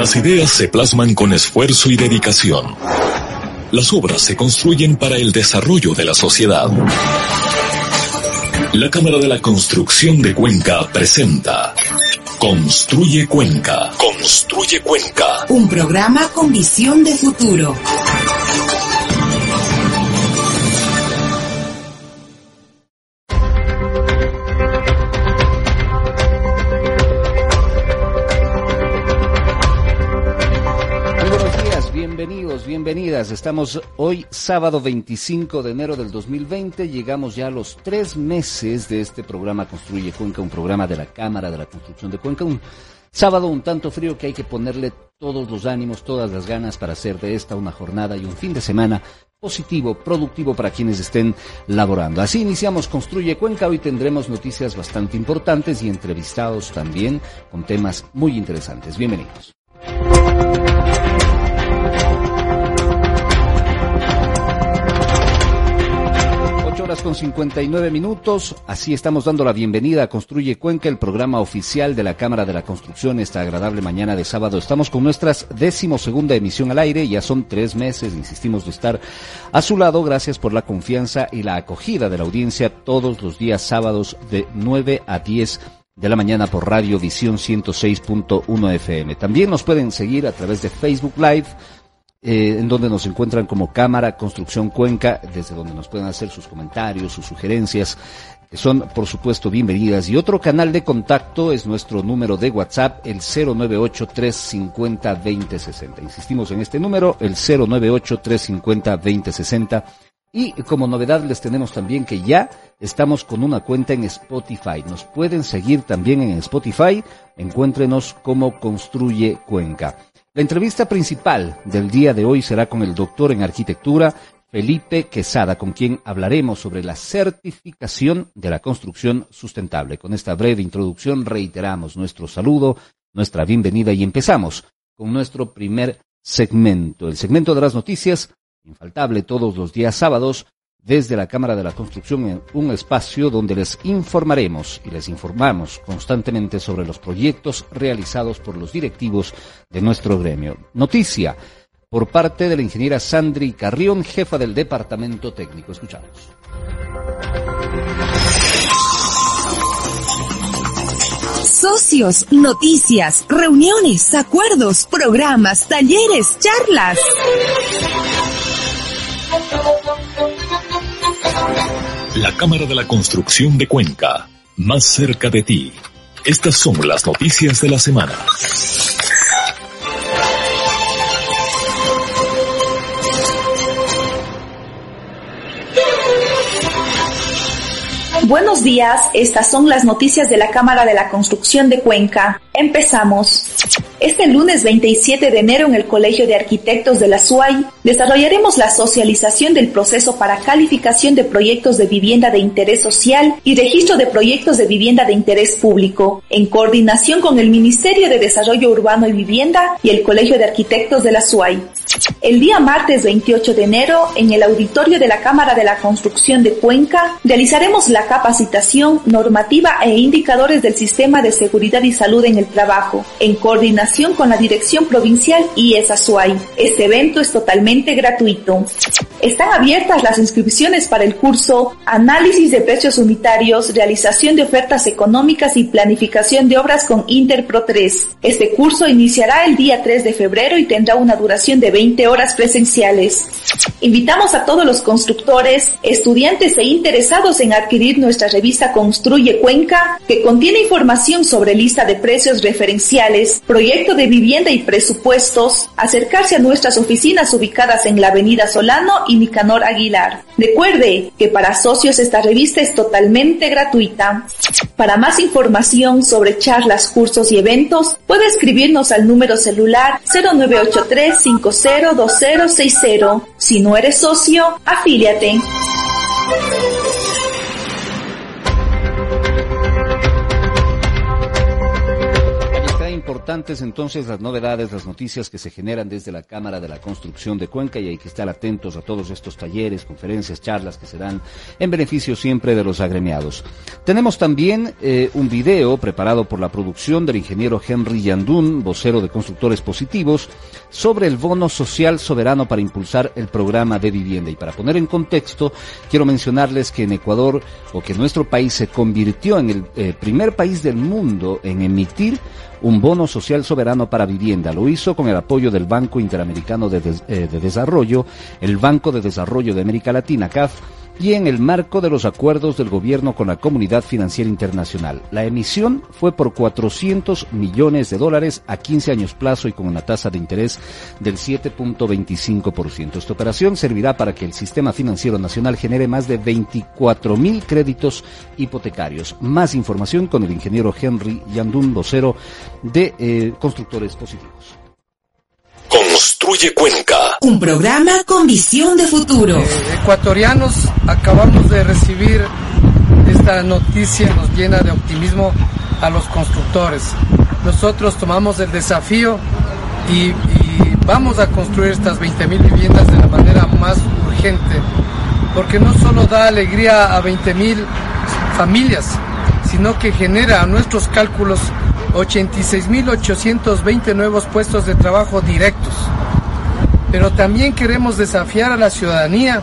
Las ideas se plasman con esfuerzo y dedicación. Las obras se construyen para el desarrollo de la sociedad. La Cámara de la Construcción de Cuenca presenta Construye Cuenca. Construye Cuenca. Un programa con visión de futuro. Bienvenidas. Estamos hoy sábado 25 de enero del 2020. Llegamos ya a los tres meses de este programa Construye Cuenca, un programa de la Cámara de la Construcción de Cuenca. Un sábado un tanto frío que hay que ponerle todos los ánimos, todas las ganas para hacer de esta una jornada y un fin de semana positivo, productivo para quienes estén laborando. Así iniciamos Construye Cuenca. Hoy tendremos noticias bastante importantes y entrevistados también con temas muy interesantes. Bienvenidos. Horas con 59 minutos. Así estamos dando la bienvenida a Construye Cuenca, el programa oficial de la Cámara de la Construcción. Esta agradable mañana de sábado estamos con nuestras segunda emisión al aire. Ya son tres meses, insistimos, de estar a su lado. Gracias por la confianza y la acogida de la audiencia todos los días sábados de 9 a 10 de la mañana por Radio Visión 106.1 FM. También nos pueden seguir a través de Facebook Live eh, en donde nos encuentran como Cámara Construcción Cuenca, desde donde nos pueden hacer sus comentarios, sus sugerencias, que son por supuesto bienvenidas. Y otro canal de contacto es nuestro número de WhatsApp, el 098-350-2060. Insistimos en este número, el 098-350-2060. Y como novedad les tenemos también que ya estamos con una cuenta en Spotify. Nos pueden seguir también en Spotify. Encuéntrenos como Construye Cuenca. La entrevista principal del día de hoy será con el doctor en arquitectura Felipe Quesada, con quien hablaremos sobre la certificación de la construcción sustentable. Con esta breve introducción reiteramos nuestro saludo, nuestra bienvenida y empezamos con nuestro primer segmento, el segmento de las noticias, infaltable todos los días sábados, desde la Cámara de la Construcción un espacio donde les informaremos y les informamos constantemente sobre los proyectos realizados por los directivos de nuestro gremio. Noticia por parte de la ingeniera Sandri Carrión, jefa del Departamento Técnico. Escuchamos. Socios, noticias, reuniones, acuerdos, programas, talleres, charlas. La Cámara de la Construcción de Cuenca, más cerca de ti. Estas son las noticias de la semana. Buenos días, estas son las noticias de la Cámara de la Construcción de Cuenca. Empezamos. Este lunes 27 de enero en el Colegio de Arquitectos de la SUAY desarrollaremos la socialización del proceso para calificación de proyectos de vivienda de interés social y registro de proyectos de vivienda de interés público, en coordinación con el Ministerio de Desarrollo Urbano y Vivienda y el Colegio de Arquitectos de la SUAY. El día martes 28 de enero, en el auditorio de la Cámara de la Construcción de Cuenca, realizaremos la capacitación normativa e indicadores del Sistema de Seguridad y Salud en el Trabajo, en coordinación con la Dirección Provincial y ESASUAI. Este evento es totalmente gratuito. Están abiertas las inscripciones para el curso Análisis de Precios Unitarios, Realización de Ofertas Económicas y Planificación de Obras con Interpro 3. Este curso iniciará el día 3 de febrero y tendrá una duración de 20 horas presenciales. Invitamos a todos los constructores, estudiantes e interesados en adquirir nuestra revista Construye Cuenca, que contiene información sobre lista de precios referenciales, proyecto de vivienda y presupuestos, acercarse a nuestras oficinas ubicadas en la Avenida Solano y Nicanor Aguilar. Recuerde que para socios esta revista es totalmente gratuita. Para más información sobre charlas, cursos y eventos, puede escribirnos al número celular 0983 502060. Si no eres socio, afíliate. Entonces las novedades, las noticias que se generan desde la Cámara de la Construcción de Cuenca y hay que estar atentos a todos estos talleres, conferencias, charlas que se dan en beneficio siempre de los agremiados. Tenemos también eh, un video preparado por la producción del ingeniero Henry Yandún, vocero de Constructores Positivos, sobre el bono social soberano para impulsar el programa de vivienda. Y para poner en contexto, quiero mencionarles que en Ecuador, o que nuestro país se convirtió en el eh, primer país del mundo en emitir un bono social soberano para vivienda. Lo hizo con el apoyo del Banco Interamericano de, eh, de Desarrollo, el Banco de Desarrollo de América Latina, CAF, y en el marco de los acuerdos del gobierno con la Comunidad Financiera Internacional. La emisión fue por 400 millones de dólares a 15 años plazo y con una tasa de interés del 7.25%. Esta operación servirá para que el sistema financiero nacional genere más de 24 mil créditos hipotecarios. Más información con el ingeniero Henry Yandún, vocero de eh, Constructores Positivos. Construye Cuenca. Un programa con visión de futuro. Eh, ecuatorianos, acabamos de recibir esta noticia, nos llena de optimismo a los constructores. Nosotros tomamos el desafío y, y vamos a construir estas 20.000 viviendas de la manera más urgente, porque no solo da alegría a 20.000 familias, sino que genera a nuestros cálculos 86.820 nuevos puestos de trabajo directos. Pero también queremos desafiar a la ciudadanía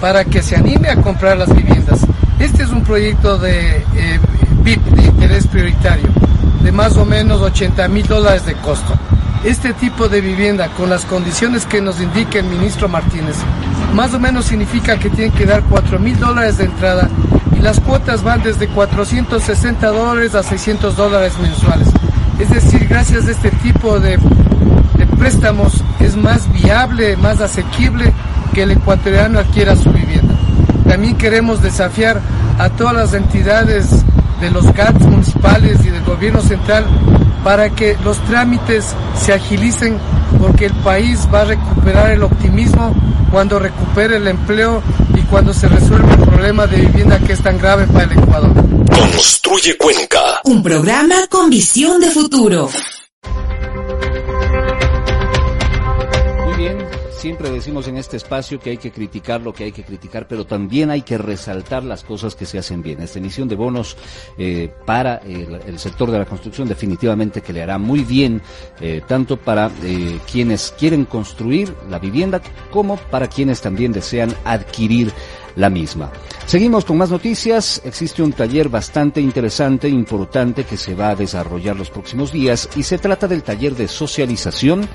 para que se anime a comprar las viviendas. Este es un proyecto de eh, de interés prioritario, de más o menos 80 mil dólares de costo. Este tipo de vivienda, con las condiciones que nos indica el ministro Martínez, más o menos significa que tienen que dar 4 mil dólares de entrada y las cuotas van desde 460 dólares a 600 dólares mensuales. Es decir, gracias a este tipo de, de préstamos es más viable, más asequible que el ecuatoriano adquiera su vivienda. También queremos desafiar a todas las entidades de los GATS municipales y del gobierno central para que los trámites se agilicen porque el país va a recuperar el optimismo cuando recupere el empleo y cuando se resuelva el problema de vivienda que es tan grave para el Ecuador. Construye Cuenca. Un programa con visión de futuro. Siempre decimos en este espacio que hay que criticar lo que hay que criticar, pero también hay que resaltar las cosas que se hacen bien. Esta emisión de bonos eh, para el, sector de la construcción definitivamente que le hará muy bien, eh, tanto para eh, quienes quieren construir la vivienda como para quienes también desean adquirir la misma. Seguimos con más noticias. Existe un taller bastante interesante, importante, que se va a desarrollar los próximos días y se trata del taller de socialización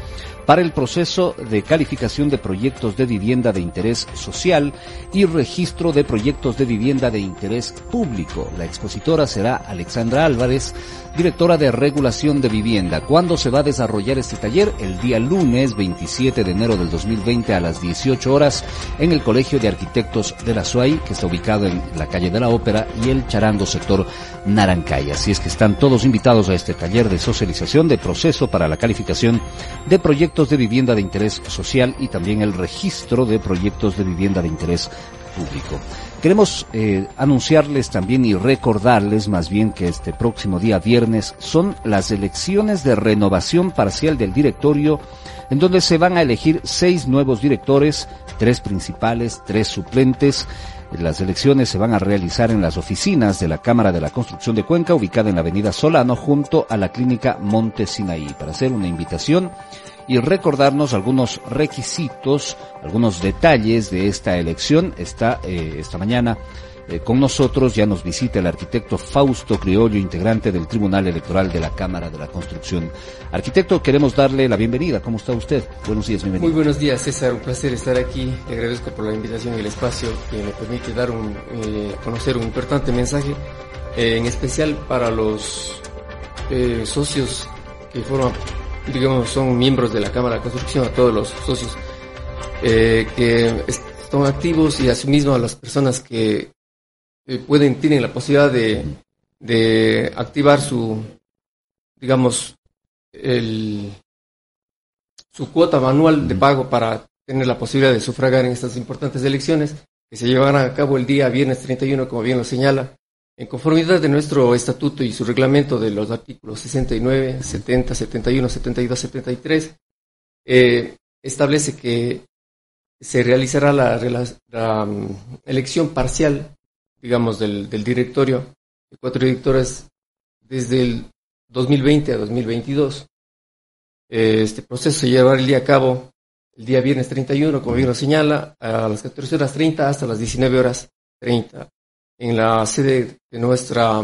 para el proceso de calificación de proyectos de vivienda de interés social y registro de proyectos de vivienda de interés público. La expositora será Alexandra Álvarez, directora de regulación de vivienda. ¿Cuándo se va a desarrollar este taller? El día lunes 27 de enero del 2020 a las 18 horas en el Colegio de Arquitectos de la SUAY, que está ubicado en la calle de la Ópera y el Charando sector Narancay. Así es que están todos invitados a este taller de socialización de proceso para la calificación de proyectos de vivienda de interés social y también el registro de proyectos de vivienda de interés público. Queremos eh, anunciarles también y recordarles más bien que este próximo día viernes son las elecciones de renovación parcial del directorio en donde se van a elegir seis nuevos directores, tres principales, tres suplentes, las elecciones se van a realizar en las oficinas de la Cámara de la Construcción de Cuenca, ubicada en la Avenida Solano, junto a la Clínica Monte Sinaí, para hacer una invitación y recordarnos algunos requisitos, algunos detalles de esta elección. Eh, esta mañana eh, con nosotros ya nos visita el arquitecto Fausto Criollo, integrante del Tribunal Electoral de la Cámara de la Construcción. Arquitecto, queremos darle la bienvenida. ¿Cómo está usted? Buenos días, bienvenido. Muy buenos días, César. Un placer estar aquí. Le agradezco por la invitación y el espacio que me permite dar un, eh, conocer un importante mensaje, eh, en especial para los socios que forman, digamos, son miembros de la Cámara de la Construcción, a todos los socios que son activos y asimismo a las personas que eh, pueden, tienen la posibilidad de, de activar su, digamos, el, su cuota manual de pago para tener la posibilidad de sufragar en estas importantes elecciones que se llevarán a cabo el día viernes 31, como bien lo señala, en conformidad de nuestro estatuto y su reglamento de los artículos 69, 70, 71, 72, 73, eh, establece que se realizará la, mm, elección parcial, digamos, del, directorio de cuatro directores desde el 2020 a 2022. Eh, este proceso se día a cabo el día viernes 31, como bien lo señala, a las 14 horas 30 hasta las 19 horas 30 en la sede de nuestra,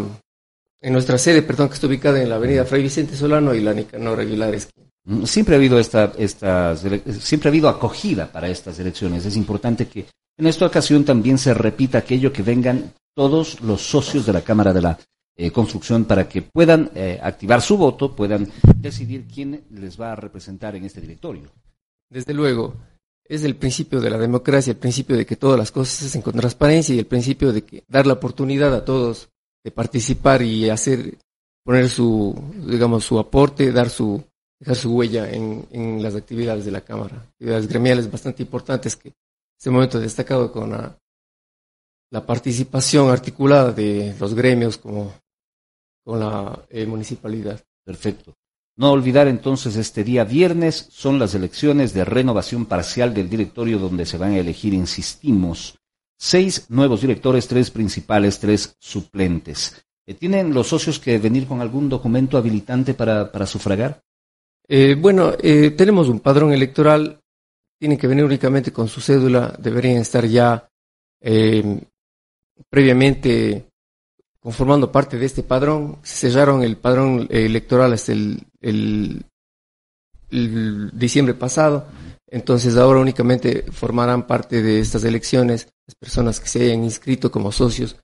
en nuestra sede, perdón, que está ubicada en la avenida Fray Vicente Solano y la Nicanor Aguilar mm, Siempre ha habido esta, siempre ha habido acogida para estas elecciones. Es importante que en esta ocasión también se repita aquello que vengan todos los socios de la Cámara de la eh, Construcción para que puedan eh, activar su voto, puedan decidir quién les va a representar en este directorio. Desde luego, es el principio de la democracia, el principio de que todas las cosas se hacen con transparencia y el principio de que dar la oportunidad a todos de participar y hacer, poner su, digamos, su aporte, dar su, dejar su huella en, en las actividades de la Cámara, actividades gremiales bastante importantes que este momento destacado con la, la participación articulada de los gremios como con la eh, municipalidad. Perfecto. No olvidar entonces este día viernes son las elecciones de renovación parcial del directorio donde se van a elegir, insistimos, seis nuevos directores, tres principales, tres suplentes. Eh, ¿Tienen los socios que venir con algún documento habilitante para, para sufragar? Eh, bueno, eh, tenemos un padrón electoral, tienen que venir únicamente con su cédula, deberían estar ya previamente conformando parte de este padrón. Se cerraron el padrón electoral hasta el, diciembre pasado. Entonces ahora únicamente formarán parte de estas elecciones las personas que se hayan inscrito como socios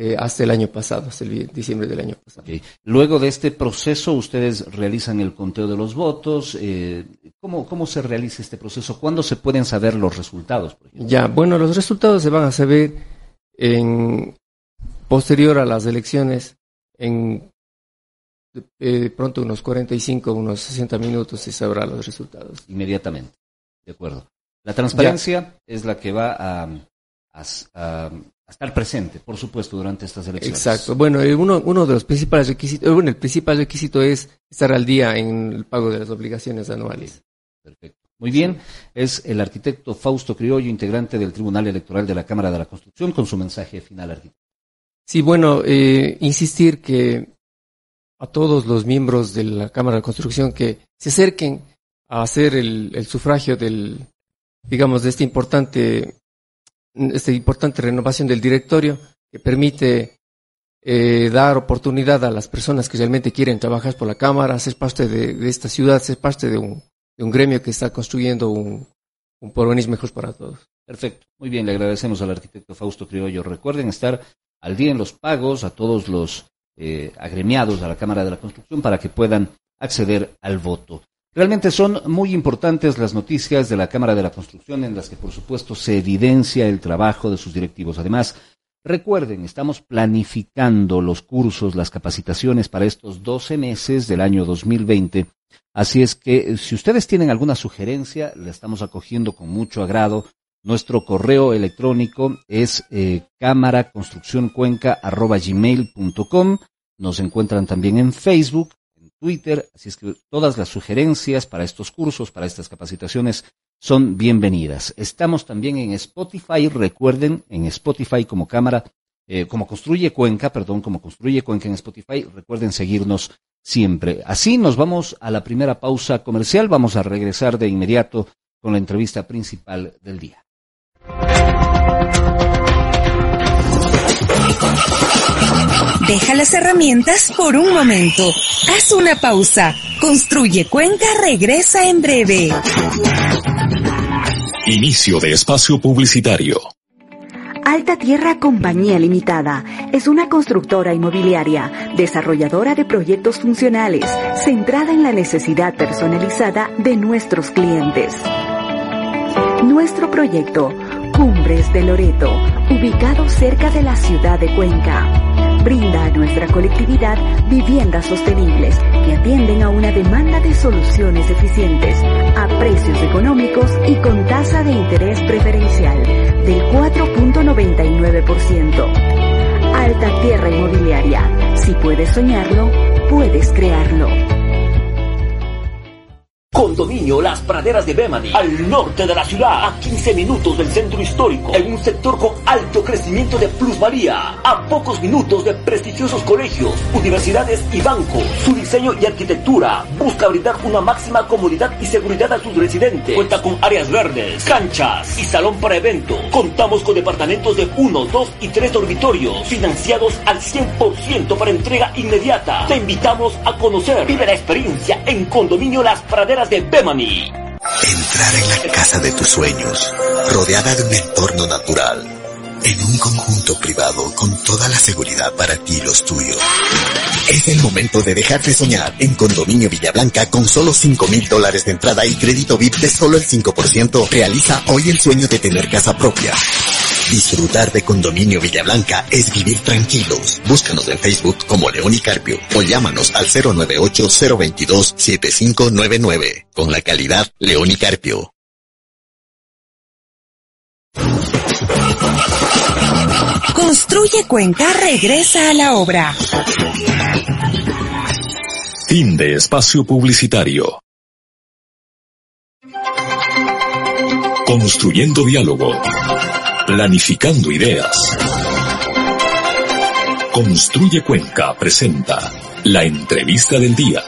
eh, hasta el año pasado, hasta el diciembre del año pasado. Luego de este proceso, ustedes realizan el conteo de los votos. Eh, ¿cómo, ¿Cómo se realiza este proceso? ¿Cuándo se pueden saber los resultados? ya, bueno, los resultados se van a saber en, posterior a las elecciones, en eh, pronto unos 45, unos 60 minutos se sabrá los resultados. Inmediatamente, de acuerdo. La transparencia es la que va a, a, estar presente, por supuesto, durante estas elecciones. Exacto. Bueno, eh, uno, uno de los principales requisitos, eh, bueno, el principal requisito es estar al día en el pago de las obligaciones anuales. Perfecto. Muy bien, es el arquitecto Fausto Criollo, integrante del Tribunal Electoral de la Cámara de la Construcción, con su mensaje final, arquitecto. Sí, bueno, eh, insistir que a todos los miembros de la Cámara de Construcción que se acerquen a hacer el, sufragio del, digamos, de esta importante, esta importante renovación del directorio que permite eh, dar oportunidad a las personas que realmente quieren trabajar por la Cámara, ser parte de, esta ciudad, ser parte de un, de un gremio que está construyendo un, un porvenir mejor para todos. Perfecto. Muy bien, le agradecemos al arquitecto Fausto Criollo. Recuerden estar al día en los pagos a todos los eh, agremiados a la Cámara de la Construcción para que puedan acceder al voto. Realmente son muy importantes las noticias de la Cámara de la Construcción en las que por supuesto se evidencia el trabajo de sus directivos. Además, recuerden, estamos planificando los cursos, las capacitaciones para estos 12 meses del año 2020. Así es que si ustedes tienen alguna sugerencia, la estamos acogiendo con mucho agrado nuestro correo electrónico es eh, cámaraconstruccioncuenca.gmail.com. Nos encuentran también en Facebook, Twitter, así es que todas las sugerencias para estos cursos, para estas capacitaciones, son bienvenidas. Estamos también en Spotify, recuerden, en Spotify como cámara, eh, como construye Cuenca, perdón, como construye Cuenca en Spotify, recuerden seguirnos siempre. Así nos vamos a la primera pausa comercial, vamos a regresar de inmediato con la entrevista principal del día. Deja las herramientas por un momento. Haz una pausa. Construye Cuenca regresa en breve. Inicio de espacio publicitario. Alta Tierra Compañía Limitada es una constructora inmobiliaria, desarrolladora de proyectos funcionales, centrada en la necesidad personalizada de nuestros clientes Nuestro proyecto, Cumbres de Loreto, ubicado cerca de la ciudad de Cuenca, brinda a nuestra colectividad viviendas sostenibles que atienden a una demanda de soluciones eficientes, a precios económicos y con tasa de interés preferencial del 4.99%. Alta Tierra Inmobiliaria. Si puedes soñarlo, puedes crearlo. Condominio Las Praderas de Bemani, al norte de la ciudad, a 15 minutos del centro histórico, en un sector con alto crecimiento de plusvalía, a pocos minutos de prestigiosos colegios, universidades y bancos. Su diseño y arquitectura busca brindar una máxima comodidad y seguridad a sus residentes. Cuenta con áreas verdes, canchas y salón para eventos. Contamos con departamentos de 1, 2 y 3 dormitorios, financiados al 100% para entrega inmediata. Te invitamos a conocer, vive la experiencia en Condominio Las Praderas de. Entrar en la casa de tus sueños, rodeada de un entorno natural, en un conjunto privado con toda la seguridad para ti y los tuyos. Es el momento de dejar de soñar en Condominio Villablanca con solo 5 mil dólares de entrada y crédito VIP de solo el 5%. Realiza hoy el sueño de tener casa propia. Disfrutar de Condominio Villablanca es vivir tranquilos. Búscanos en Facebook como León y Carpio o llámanos al 098-022-7599 con la calidad León y Carpio. Construye Cuenca regresa a la obra. Fin de espacio publicitario. Construyendo diálogo. Planificando ideas. Construye Cuenca presenta la entrevista del día.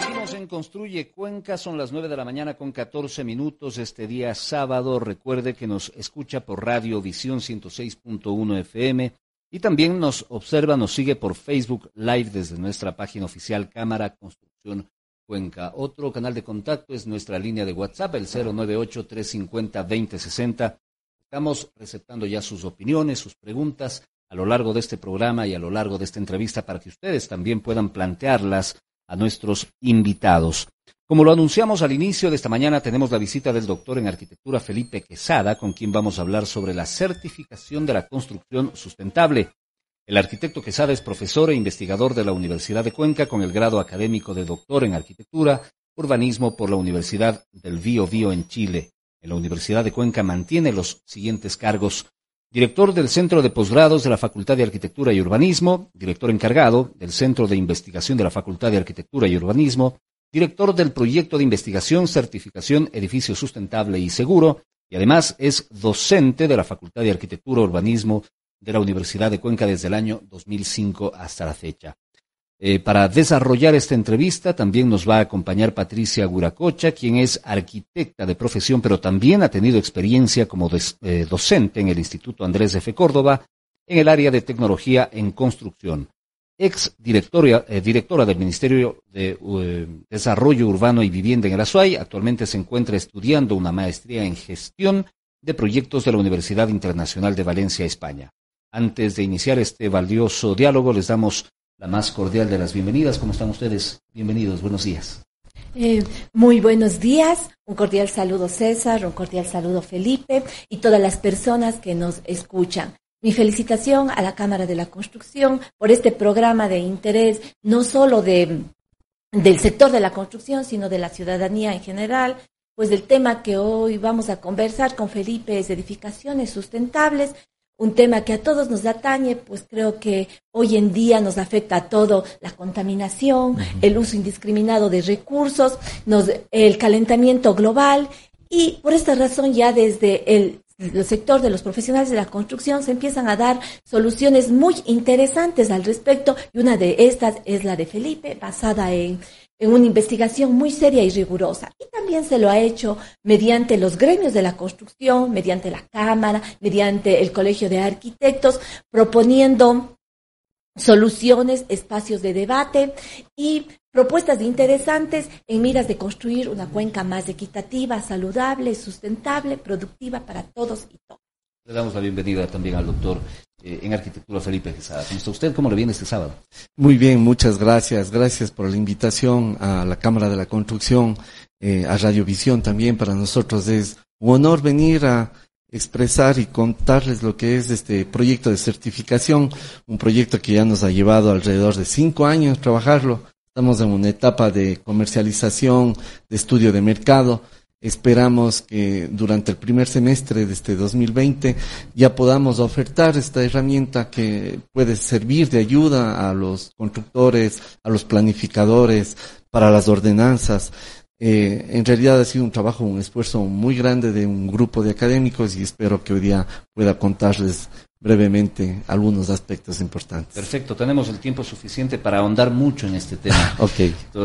Seguimos en Construye Cuenca, son las 9 de la mañana con 14 minutos este día sábado. Recuerde que nos escucha por Radio Visión 106.1 FM y también nos observa, nos sigue por Facebook Live desde nuestra página oficial Cámara Construcción Cuenca. Otro canal de contacto es nuestra línea de WhatsApp, el 098-350-2060. Estamos receptando ya sus opiniones, sus preguntas a lo largo de este programa y a lo largo de esta entrevista para que ustedes también puedan plantearlas a nuestros invitados. Como lo anunciamos al inicio de esta mañana, tenemos la visita del doctor en arquitectura Felipe Quesada, con quien vamos a hablar sobre la certificación de la construcción sustentable. El arquitecto Quesada es profesor e investigador de la Universidad de Cuenca con el grado académico de doctor en arquitectura, urbanismo por la Universidad del Bío Bío en Chile. En la Universidad de Cuenca mantiene los siguientes cargos. Director del Centro de Posgrados de la Facultad de Arquitectura y Urbanismo, director encargado del Centro de Investigación de la Facultad de Arquitectura y Urbanismo, director del Proyecto de Investigación, Certificación, Edificio Sustentable y Seguro, y además es docente de la Facultad de Arquitectura, Urbanismo de la Universidad de Cuenca desde el año 2005 hasta la fecha. Eh, para desarrollar esta entrevista también nos va a acompañar Patricia Guracocha, quien es arquitecta de profesión, pero también ha tenido experiencia como eh, docente en el Instituto Andrés F. Córdoba en el área de tecnología en construcción. Ex directora, eh, directora del Ministerio de Desarrollo Urbano y Vivienda en el Azuay, actualmente se encuentra estudiando una maestría en gestión de proyectos de la Universidad Internacional de Valencia, España. Antes de iniciar este valioso diálogo, les damos la más cordial de las bienvenidas. ¿Cómo están ustedes? Bienvenidos, buenos días. Eh, muy buenos días, un cordial saludo César, un cordial saludo Felipe y todas las personas que nos escuchan. Mi felicitación a la Cámara de la Construcción por este programa de interés, no solo de, del sector de la construcción, sino de la ciudadanía en general, pues el tema que hoy vamos a conversar con Felipe es edificaciones sustentables, un tema que a todos nos atañe, pues creo que hoy en día nos afecta a todo, la contaminación, el uso indiscriminado de recursos, nos, el calentamiento global y por esta razón ya desde el, el sector de los profesionales de la construcción se empiezan a dar soluciones muy interesantes al respecto y una de estas es la de Felipe, basada en en una investigación muy seria y rigurosa. Y también se lo ha hecho mediante los gremios de la construcción, mediante la Cámara, mediante el Colegio de Arquitectos, proponiendo soluciones, espacios de debate y propuestas interesantes en miras de construir una cuenca más equitativa, saludable, sustentable, productiva para todos y todas. Le damos la bienvenida también al doctor eh, en arquitectura Felipe Quesada. ¿Cómo está usted? ¿Cómo le viene este sábado? Muy bien, muchas gracias. Gracias por la invitación a la Cámara de la Construcción, eh, a Radiovisión también. Para nosotros es un honor venir a expresar y contarles lo que es este proyecto de certificación, un proyecto que ya nos ha llevado alrededor de cinco años trabajarlo. Estamos en una etapa de comercialización, de estudio de mercado. Esperamos que durante el primer semestre de este 2020 ya podamos ofertar esta herramienta que puede servir de ayuda a los constructores, a los planificadores, para las ordenanzas. Eh, en realidad ha sido un trabajo, un esfuerzo muy grande de un grupo de académicos y espero que hoy día pueda contarles brevemente algunos aspectos importantes. Perfecto, tenemos el tiempo suficiente para ahondar mucho en este tema. ok.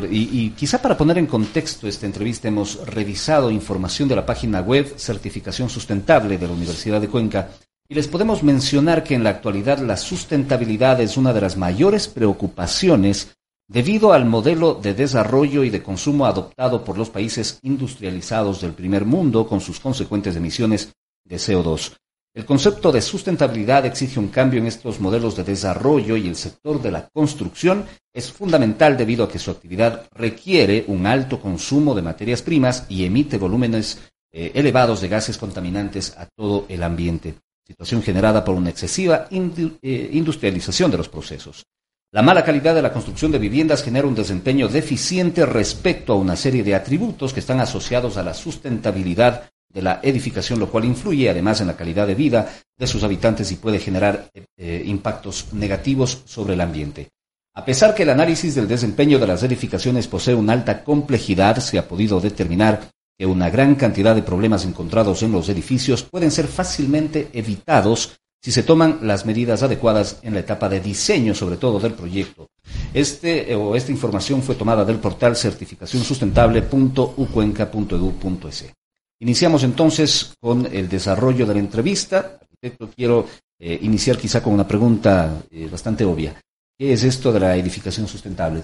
Y, y, quizá para poner en contexto esta entrevista hemos revisado información de la página web Certificación Sustentable de la Universidad de Cuenca y les podemos mencionar que en la actualidad la sustentabilidad es una de las mayores preocupaciones debido al modelo de desarrollo y de consumo adoptado por los países industrializados del primer mundo con sus consecuentes emisiones de CO2. El concepto de sustentabilidad exige un cambio en estos modelos de desarrollo y el sector de la construcción es fundamental debido a que su actividad requiere un alto consumo de materias primas y emite volúmenes eh, elevados de gases contaminantes a todo el ambiente, situación generada por una excesiva eh, industrialización de los procesos. La mala calidad de la construcción de viviendas genera un desempeño deficiente respecto a una serie de atributos que están asociados a la sustentabilidad de la edificación, lo cual influye además en la calidad de vida de sus habitantes y puede generar eh, impactos negativos sobre el ambiente. A pesar que el análisis del desempeño de las edificaciones posee una alta complejidad, se ha podido determinar que una gran cantidad de problemas encontrados en los edificios pueden ser fácilmente evitados si se toman las medidas adecuadas en la etapa de diseño, sobre todo del proyecto. Este eh, o esta información fue tomada del portal certificacionsustentable.ucuenca.edu.es. Iniciamos entonces con el desarrollo de la entrevista. Arquitecto, quiero eh, iniciar quizá con una pregunta eh, bastante obvia. ¿Qué es esto de la edificación sustentable?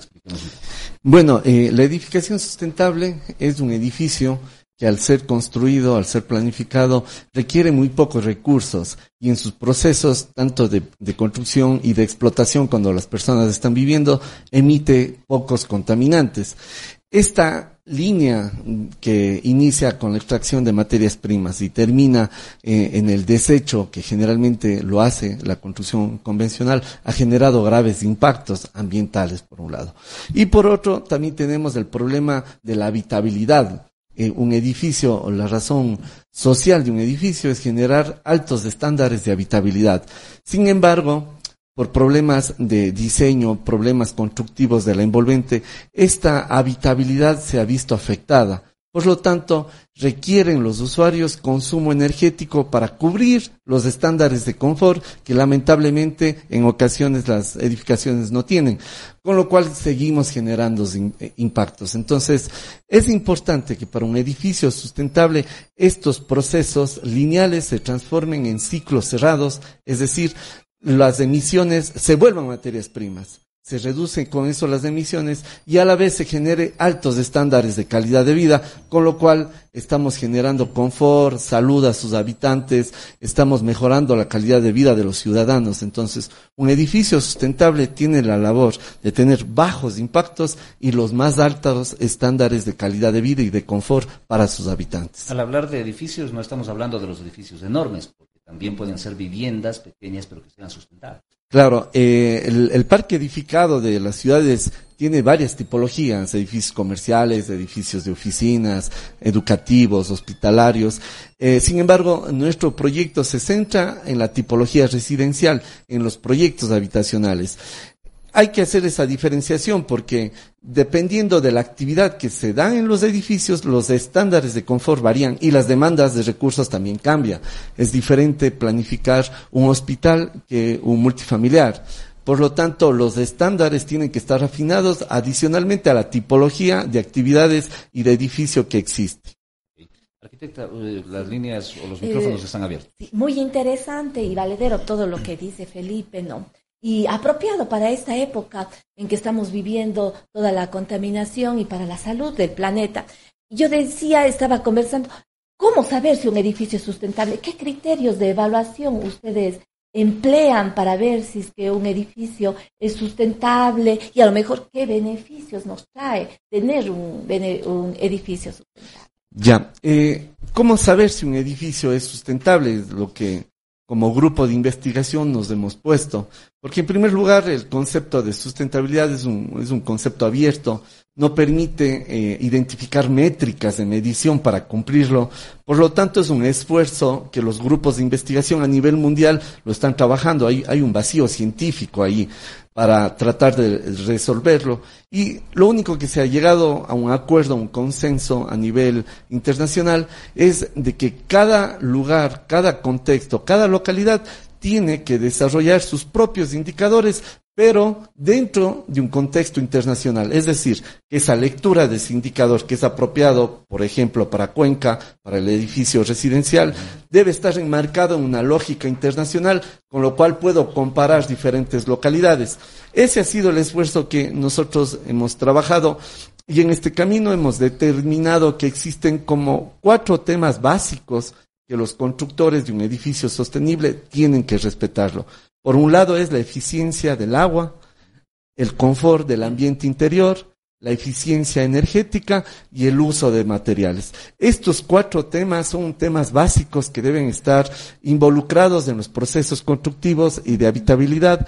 Bueno, eh, la edificación sustentable es un edificio que al ser construido, al ser planificado, requiere muy pocos recursos y en sus procesos, tanto de, de, construcción y de explotación, cuando las personas están viviendo, emite pocos contaminantes. Esta línea que inicia con la extracción de materias primas y termina eh, en el desecho que generalmente lo hace la construcción convencional ha generado graves impactos ambientales por un lado. Y por otro también tenemos el problema de la habitabilidad. Eh, un edificio la razón social de un edificio es generar altos estándares de habitabilidad. Sin embargo por problemas de diseño, problemas constructivos de la envolvente, esta habitabilidad se ha visto afectada. Por lo tanto, requieren los usuarios consumo energético para cubrir los estándares de confort que lamentablemente en ocasiones las edificaciones no tienen, con lo cual seguimos generando eh, impactos. Entonces, es importante que para un edificio sustentable estos procesos lineales se transformen en ciclos cerrados, es decir, las emisiones se vuelvan materias primas. Se reducen con eso las emisiones y a la vez se genere altos estándares de calidad de vida, con lo cual estamos generando confort, salud a sus habitantes, estamos mejorando la calidad de vida de los ciudadanos. Entonces, un edificio sustentable tiene la labor de tener bajos impactos y los más altos estándares de calidad de vida y de confort para sus habitantes. Al hablar de edificios, no estamos hablando de los edificios enormes, también pueden ser viviendas pequeñas, pero que sean sustentables. Claro, eh, el, parque edificado de las ciudades tiene varias tipologías, edificios comerciales, edificios de oficinas, educativos, hospitalarios. Eh, sin embargo, nuestro proyecto se centra en la tipología residencial, en los proyectos habitacionales. Hay que hacer esa diferenciación porque dependiendo de la actividad que se da en los edificios, los estándares de confort varían y las demandas de recursos también cambian. Es diferente planificar un hospital que un multifamiliar. Por lo tanto, los estándares tienen que estar afinados adicionalmente a la tipología de actividades y de edificio que existe. Arquitecta, eh, las líneas o los micrófonos eh, están abiertos. muy interesante y valedero todo lo que dice Felipe, ¿no? Y apropiado para esta época en que estamos viviendo toda la contaminación y para la salud del planeta. Yo decía, estaba conversando, ¿cómo saber si un edificio es sustentable? ¿Qué criterios de evaluación ustedes emplean para ver si es que un edificio es sustentable y a lo mejor qué beneficios nos trae tener un, un edificio sustentable. Ya, eh, ¿cómo saber si un edificio es sustentable? Es lo que como grupo de investigación nos hemos puesto. Porque en primer lugar el concepto de sustentabilidad es un, es un concepto abierto, no permite eh, identificar métricas de medición para cumplirlo. Por lo tanto, es un esfuerzo que los grupos de investigación a nivel mundial lo están trabajando. Hay, hay un vacío científico ahí para tratar de resolverlo. Y lo único que se ha llegado a un acuerdo, a un consenso a nivel internacional es de que cada lugar, cada contexto, cada localidad tiene que desarrollar sus propios indicadores pero dentro de un contexto internacional. Es decir, que esa lectura de ese indicador que es apropiado, por ejemplo, para Cuenca, para el edificio residencial, debe estar enmarcado en una lógica internacional, con lo cual puedo comparar diferentes localidades. Ese ha sido el esfuerzo que nosotros hemos trabajado y en este camino hemos determinado que existen como cuatro temas básicos que los constructores de un edificio sostenible tienen que respetarlo. Por un lado es la eficiencia del agua, el confort del ambiente interior, la eficiencia energética y el uso de materiales. Estos cuatro temas son temas básicos que deben estar involucrados en los procesos constructivos y de habitabilidad.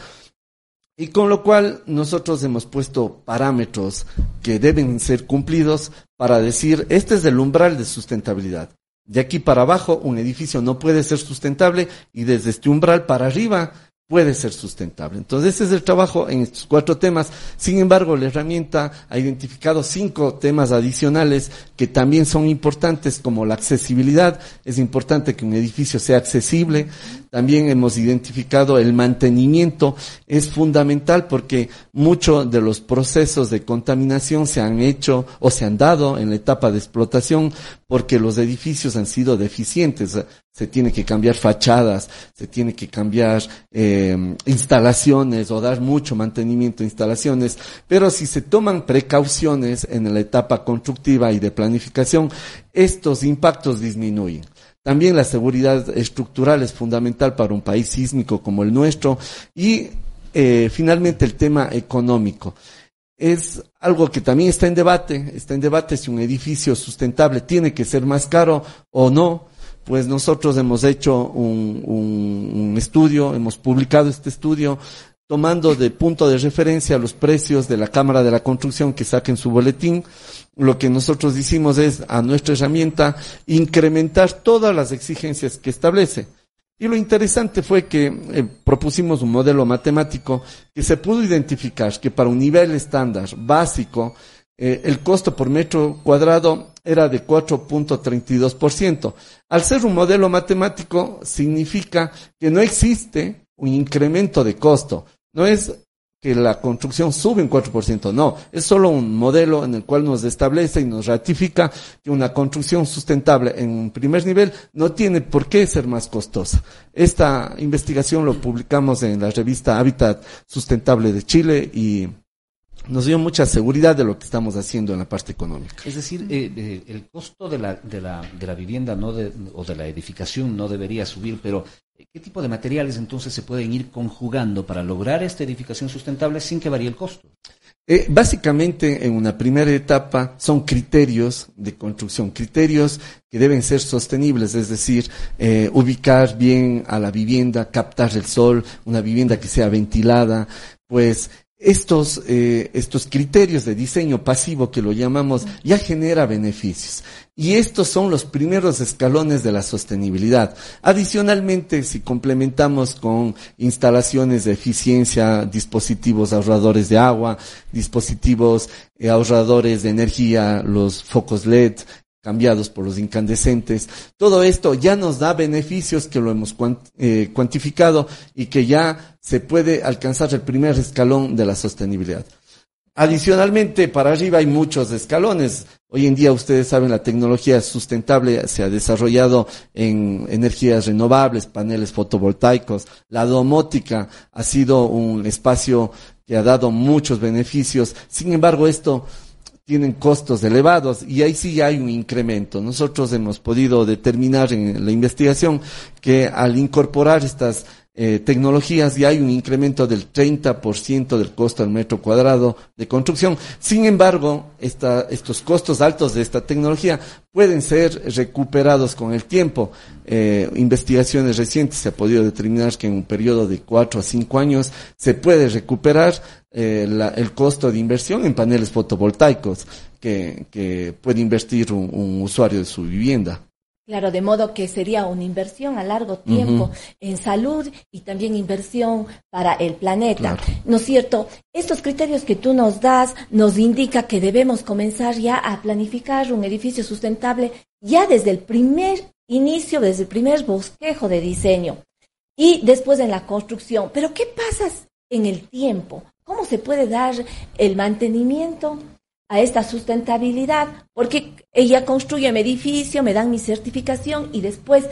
Y con lo cual nosotros hemos puesto parámetros que deben ser cumplidos para decir, este es el umbral de sustentabilidad. De aquí para abajo, un edificio no puede ser sustentable y desde este umbral para arriba puede ser sustentable. Entonces, ese es el trabajo en estos cuatro temas. Sin embargo, la herramienta ha identificado cinco temas adicionales que también son importantes, como la accesibilidad. Es importante que un edificio sea accesible. También hemos identificado el mantenimiento. Es fundamental porque muchos de los procesos de contaminación se han hecho o se han dado en la etapa de explotación porque los edificios han sido deficientes se tiene que cambiar fachadas, se tiene que cambiar eh, instalaciones o dar mucho mantenimiento a instalaciones, pero si se toman precauciones en la etapa constructiva y de planificación, estos impactos disminuyen. También la seguridad estructural es fundamental para un país sísmico como el nuestro y eh, finalmente el tema económico es algo que también está en debate, está en debate si un edificio sustentable tiene que ser más caro o no pues nosotros hemos hecho un, un, estudio, hemos publicado este estudio tomando de punto de referencia los precios de la Cámara de la Construcción que saquen su boletín. Lo que nosotros hicimos es a nuestra herramienta incrementar todas las exigencias que establece. Y lo interesante fue que eh, propusimos un modelo matemático que se pudo identificar que para un nivel estándar básico eh, el costo por metro cuadrado era de 4.32%. Al ser un modelo matemático, significa que no existe un incremento de costo. No es que la construcción sube un 4%, no, es solo un modelo en el cual nos establece y nos ratifica que una construcción sustentable en un primer nivel no tiene por qué ser más costosa. Esta investigación lo publicamos en la revista Hábitat Sustentable de Chile y nos dio mucha seguridad de lo que estamos haciendo en la parte económica. Es decir, eh, el costo de la, de la, de la vivienda no o de la edificación no debería subir, pero eh, ¿qué tipo de materiales entonces se pueden ir conjugando para lograr esta edificación sustentable sin que varíe el costo? Eh, básicamente, en una primera etapa, son criterios de construcción, criterios que deben ser sostenibles, es decir, ubicar bien a la vivienda, captar el sol, una vivienda que sea ventilada, pues estos, eh, estos criterios de diseño pasivo que lo llamamos ya genera beneficios. Y estos son los primeros escalones de la sostenibilidad. Adicionalmente, si complementamos con instalaciones de eficiencia, dispositivos ahorradores de agua, dispositivos eh, ahorradores de energía, los focos LED, cambiados por los incandescentes. Todo esto ya nos da beneficios que lo hemos eh, cuantificado y que ya se puede alcanzar el primer escalón de la sostenibilidad. Adicionalmente, para arriba hay muchos escalones. Hoy en día, ustedes saben, la tecnología sustentable se ha desarrollado en energías renovables, paneles fotovoltaicos. La domótica ha sido un espacio que ha dado muchos beneficios. Sin embargo, esto tienen costos elevados y ahí sí hay un incremento. Nosotros hemos podido determinar en la investigación que al incorporar estas eh, tecnologías y hay un incremento del 30% del costo al metro cuadrado de construcción. Sin embargo, esta, estos costos altos de esta tecnología pueden ser recuperados con el tiempo. Eh, investigaciones recientes se ha podido determinar que en un periodo de cuatro a cinco años se puede recuperar eh, la, el costo de inversión en paneles fotovoltaicos que, que puede invertir un, un usuario de su vivienda. Claro, de modo que sería una inversión a largo tiempo en salud y también inversión para el planeta. ¿No es cierto? Estos criterios que tú nos das nos indica que debemos comenzar ya a planificar un edificio sustentable ya desde el primer inicio, desde el primer bosquejo de diseño y después en la construcción. Pero ¿qué pasa en el tiempo? ¿Cómo se puede dar el mantenimiento a esta sustentabilidad, porque ella construye mi edificio, me dan mi certificación y después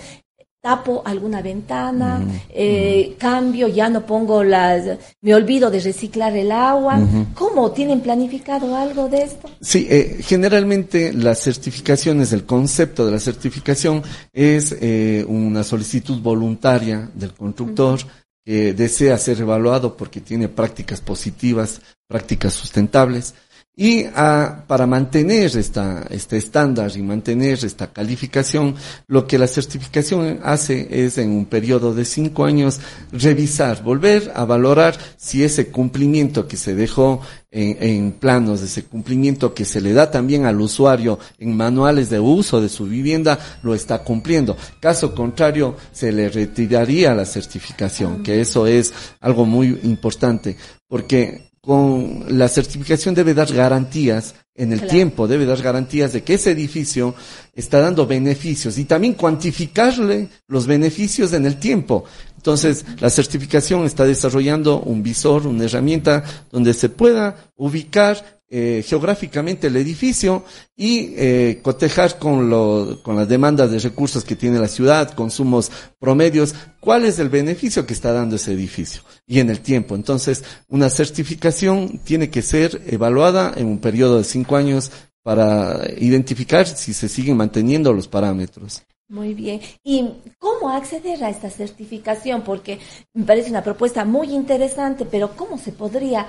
tapo alguna ventana, eh, cambio, ya no pongo las, me olvido de reciclar el agua. ¿Cómo tienen planificado algo de esto? Sí, eh, generalmente las certificaciones, el concepto de la certificación es eh, una solicitud voluntaria del constructor que desea ser evaluado porque tiene prácticas positivas, prácticas sustentables. Y ah, para mantener esta, este estándar y mantener esta calificación, lo que la certificación hace es en un periodo de cinco años revisar, volver a valorar si ese cumplimiento que se dejó en, en planos, ese cumplimiento que se le da también al usuario en manuales de uso de su vivienda, lo está cumpliendo. Caso contrario, se le retiraría la certificación, que eso es algo muy importante, porque con la certificación debe dar garantías en el Claro. tiempo, debe dar garantías de que ese edificio está dando beneficios y también cuantificarle los beneficios en el tiempo. Entonces, la certificación está desarrollando un visor, una herramienta donde se pueda ubicar eh, geográficamente el edificio y eh, cotejar con, lo, con las demandas de recursos que tiene la ciudad, consumos promedios, cuál es el beneficio que está dando ese edificio y en el tiempo. Entonces, una certificación tiene que ser evaluada en un periodo de cinco años para identificar si se siguen manteniendo los parámetros. Muy bien. ¿Y cómo acceder a esta certificación? Porque me parece una propuesta muy interesante, pero ¿cómo se podría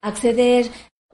acceder?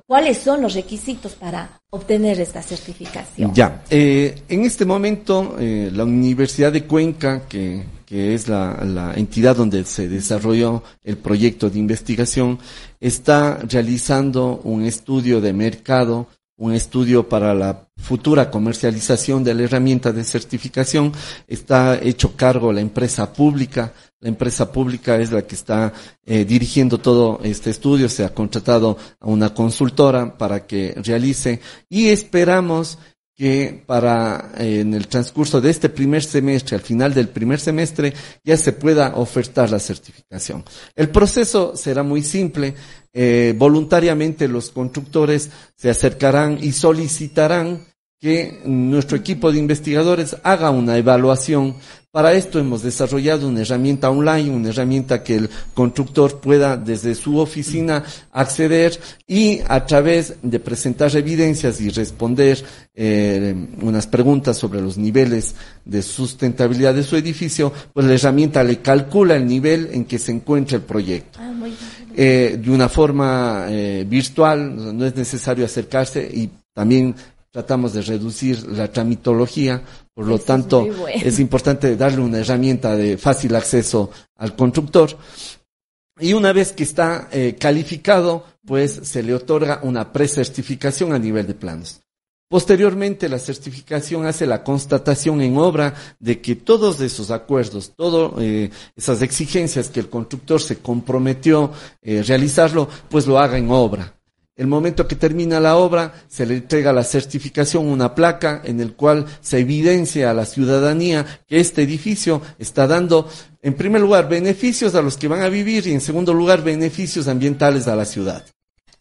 ¿Cuáles son los requisitos para obtener esta certificación? Ya, eh, en este momento eh, la Universidad de Cuenca, que, es la entidad donde se desarrolló el proyecto de investigación, está realizando un estudio de mercado, un estudio para la futura comercialización de la herramienta de certificación. Está hecho cargo la empresa pública. La empresa pública es la que está eh, dirigiendo todo este estudio. Se ha contratado a una consultora para que realice y esperamos que para eh, en el transcurso de este primer semestre, al final del primer semestre, ya se pueda ofertar la certificación. El proceso será muy simple. Eh, voluntariamente los constructores se acercarán y solicitarán que nuestro equipo de investigadores haga una evaluación. Para esto hemos desarrollado una herramienta online, una herramienta que el constructor pueda desde su oficina acceder y a través de presentar evidencias y responder eh, unas preguntas sobre los niveles de sustentabilidad de su edificio, pues la herramienta le calcula el nivel en que se encuentra el proyecto. Ah, muy eh, de una forma eh, virtual, no es necesario acercarse y también tratamos de reducir la tramitología, por lo Eso tanto bueno. es importante darle una herramienta de fácil acceso al constructor. Y una vez que está eh, calificado, pues se le otorga una precertificación a nivel de planos. Posteriormente, la certificación hace la constatación en obra de que todos esos acuerdos, todas esas exigencias que el constructor se comprometió eh, realizarlo, pues lo haga en obra. El momento que termina la obra, se le entrega la certificación, una placa en el cual se evidencia a la ciudadanía que este edificio está dando, en primer lugar, beneficios a los que van a vivir y en segundo lugar, beneficios ambientales a la ciudad.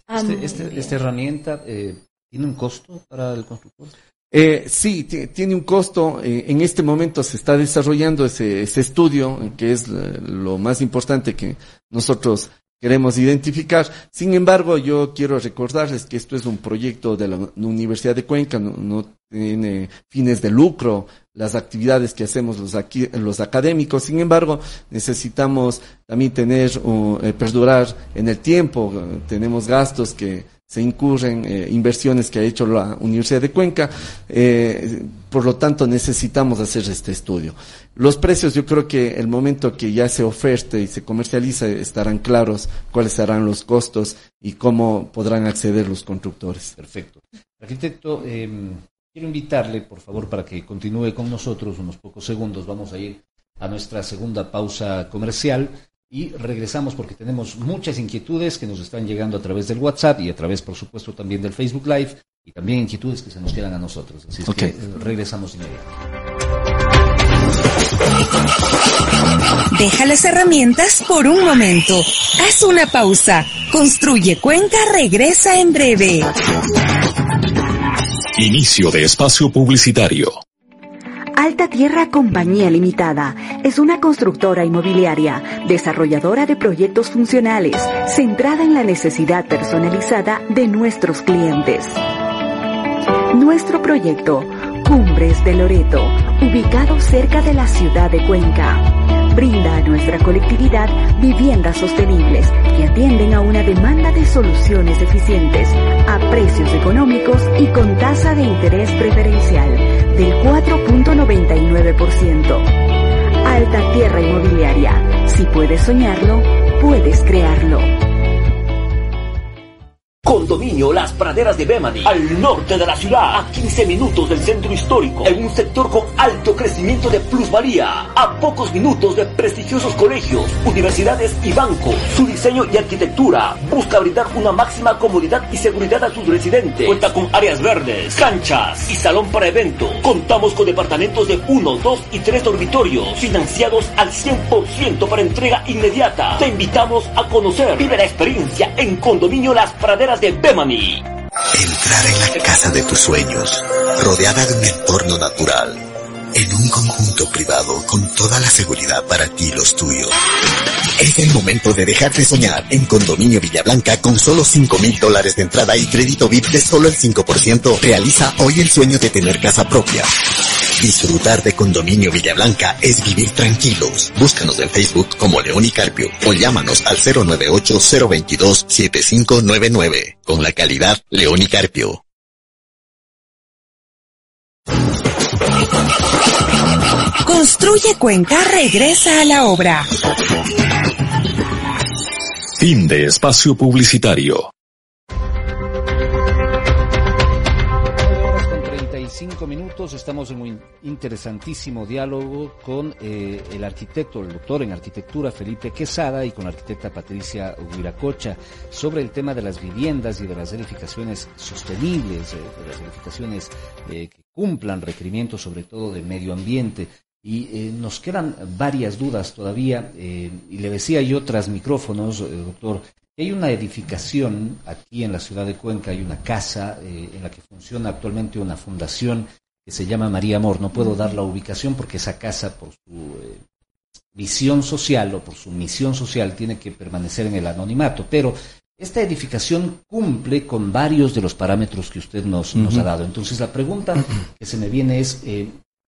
Ah, Este- este- esta herramienta eh, tiene un costo para el constructor. Eh, sí, ti- tiene un costo. eh, en este momento se está desarrollando ese, ese estudio, que es eh, lo más importante que nosotros queremos identificar. Sin embargo, yo quiero recordarles que esto es un proyecto de la Universidad de Cuenca, no, no tiene fines de lucro las actividades que hacemos los, aquí, los académicos. Sin embargo, necesitamos también tener, eh, perdurar en el tiempo. Tenemos gastos que se incurren, eh, inversiones que ha hecho la Universidad de Cuenca. Eh, por lo tanto, necesitamos hacer este estudio. Los precios, yo creo que el momento que ya se oferte y se comercialice estarán claros cuáles serán los costos y cómo podrán acceder los constructores. Perfecto. Arquitecto, eh, quiero invitarle, por favor, para que continúe con nosotros unos pocos segundos. Vamos a ir a nuestra segunda pausa comercial y regresamos porque tenemos muchas inquietudes que nos están llegando a través del WhatsApp y a través, por supuesto, también del Facebook Live y también inquietudes que se nos quedan a nosotros. Así es que eh, regresamos inmediatamente. Deja las herramientas por un momento. Haz una pausa. Construye Cuenca regresa en breve. Inicio de espacio publicitario. Alta Tierra Compañía Limitada es una constructora inmobiliaria, desarrolladora de proyectos funcionales, centrada en la necesidad personalizada de nuestros clientes. Nuestro proyecto, Cumbres de Loreto, ubicado cerca de la ciudad de Cuenca, brinda a nuestra colectividad viviendas sostenibles que atienden a una demanda de soluciones eficientes, a precios económicos y con tasa de interés preferencial del 4.99%. Alta Tierra Inmobiliaria. Si puedes soñarlo, puedes crearlo. Condominio Las Praderas de Bemani, al norte de la ciudad, a 15 minutos del centro histórico, en un sector con alto crecimiento de plusvalía, a pocos minutos de prestigiosos colegios, universidades y bancos. Su diseño y arquitectura busca brindar una máxima comodidad y seguridad a sus residentes. Cuenta con áreas verdes, canchas y salón para eventos. Contamos con departamentos de 1, 2 y 3 dormitorios, financiados al 100% para entrega inmediata. Te invitamos a conocer, vive la experiencia en Condominio Las Praderas Entrar en la casa de tus sueños, rodeada de un entorno natural, en un conjunto privado con toda la seguridad para ti y los tuyos. Es el momento de dejar de soñar en Condominio Villablanca con solo 5 mil dólares de entrada y crédito VIP de solo el 5%. Realiza hoy el sueño de tener casa propia. Disfrutar de Condominio Villablanca es vivir tranquilos. Búscanos en Facebook como León y Carpio o llámanos al 098-022-7599. Con la calidad León y Carpio. Construye Cuenca regresa a la obra. Fin de espacio publicitario. 35 minutos estamos en un interesantísimo diálogo con eh, el arquitecto, el doctor en arquitectura Felipe Quesada y con la arquitecta Patricia Huiracocha sobre el tema de las viviendas y de las edificaciones sostenibles, eh, de las edificaciones eh, que cumplan requerimientos sobre todo de medio ambiente. Y nos quedan varias dudas todavía, y le decía yo tras micrófonos, doctor, hay una edificación aquí en la ciudad de Cuenca, hay una casa en la que funciona actualmente una fundación que se llama María Amor. No puedo dar la ubicación porque esa casa, por su eh, visión social o por su misión social, tiene que permanecer en el anonimato, pero esta edificación cumple con varios de los parámetros que usted nos, nos ha dado. Entonces, la pregunta que se me viene es, eh,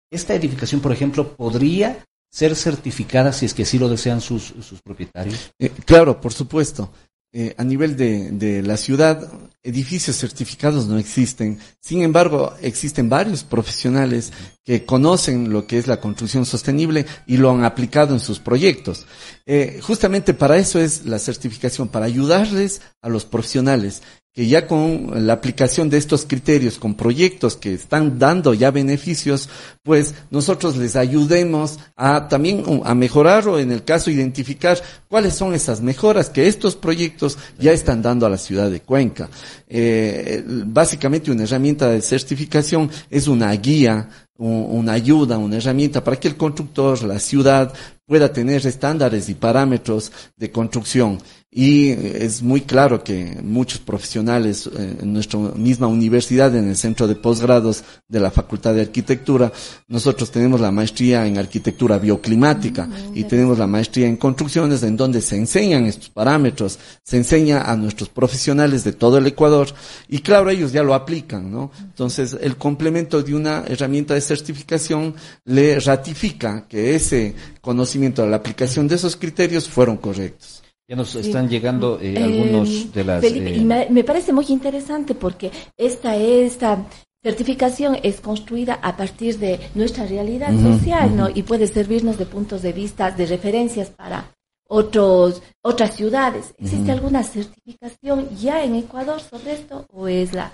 ¿esta edificación, por ejemplo, podría ser certificada si es que así lo desean sus, sus propietarios? Eh, claro, por supuesto. Eh, a nivel de, de la ciudad, edificios certificados no existen. Sin embargo, existen varios profesionales que conocen lo que es la construcción sostenible y lo han aplicado en sus proyectos. Eh, justamente para eso es la certificación, para ayudarles a los profesionales que ya con la aplicación de estos criterios, con proyectos que están dando ya beneficios, pues nosotros les ayudemos a también a mejorar o en el caso identificar cuáles son esas mejoras que estos proyectos ya están dando a la ciudad de Cuenca. Eh, básicamente una herramienta de certificación es una guía, una ayuda, una herramienta para que el constructor, la ciudad pueda tener estándares y parámetros de construcción. Y es muy claro que muchos profesionales eh, en nuestra misma universidad, en el centro de posgrados de la Facultad de Arquitectura, nosotros tenemos la maestría en arquitectura bioclimática y tenemos la maestría en construcciones en donde se enseñan estos parámetros, se enseña a nuestros profesionales de todo el Ecuador y claro, ellos ya lo aplican, ¿no? Entonces, el complemento de una herramienta de certificación le ratifica que ese conocimiento de la aplicación de esos criterios fueron correctos. Ya nos están llegando eh, algunos Eh, de las... Felipe, eh, y me, me parece muy interesante porque esta, esta certificación es construida a partir de nuestra realidad social, ¿no? Y puede servirnos de puntos de vista, de referencias para otros, otras ciudades. ¿Existe alguna certificación ya en Ecuador sobre esto o es la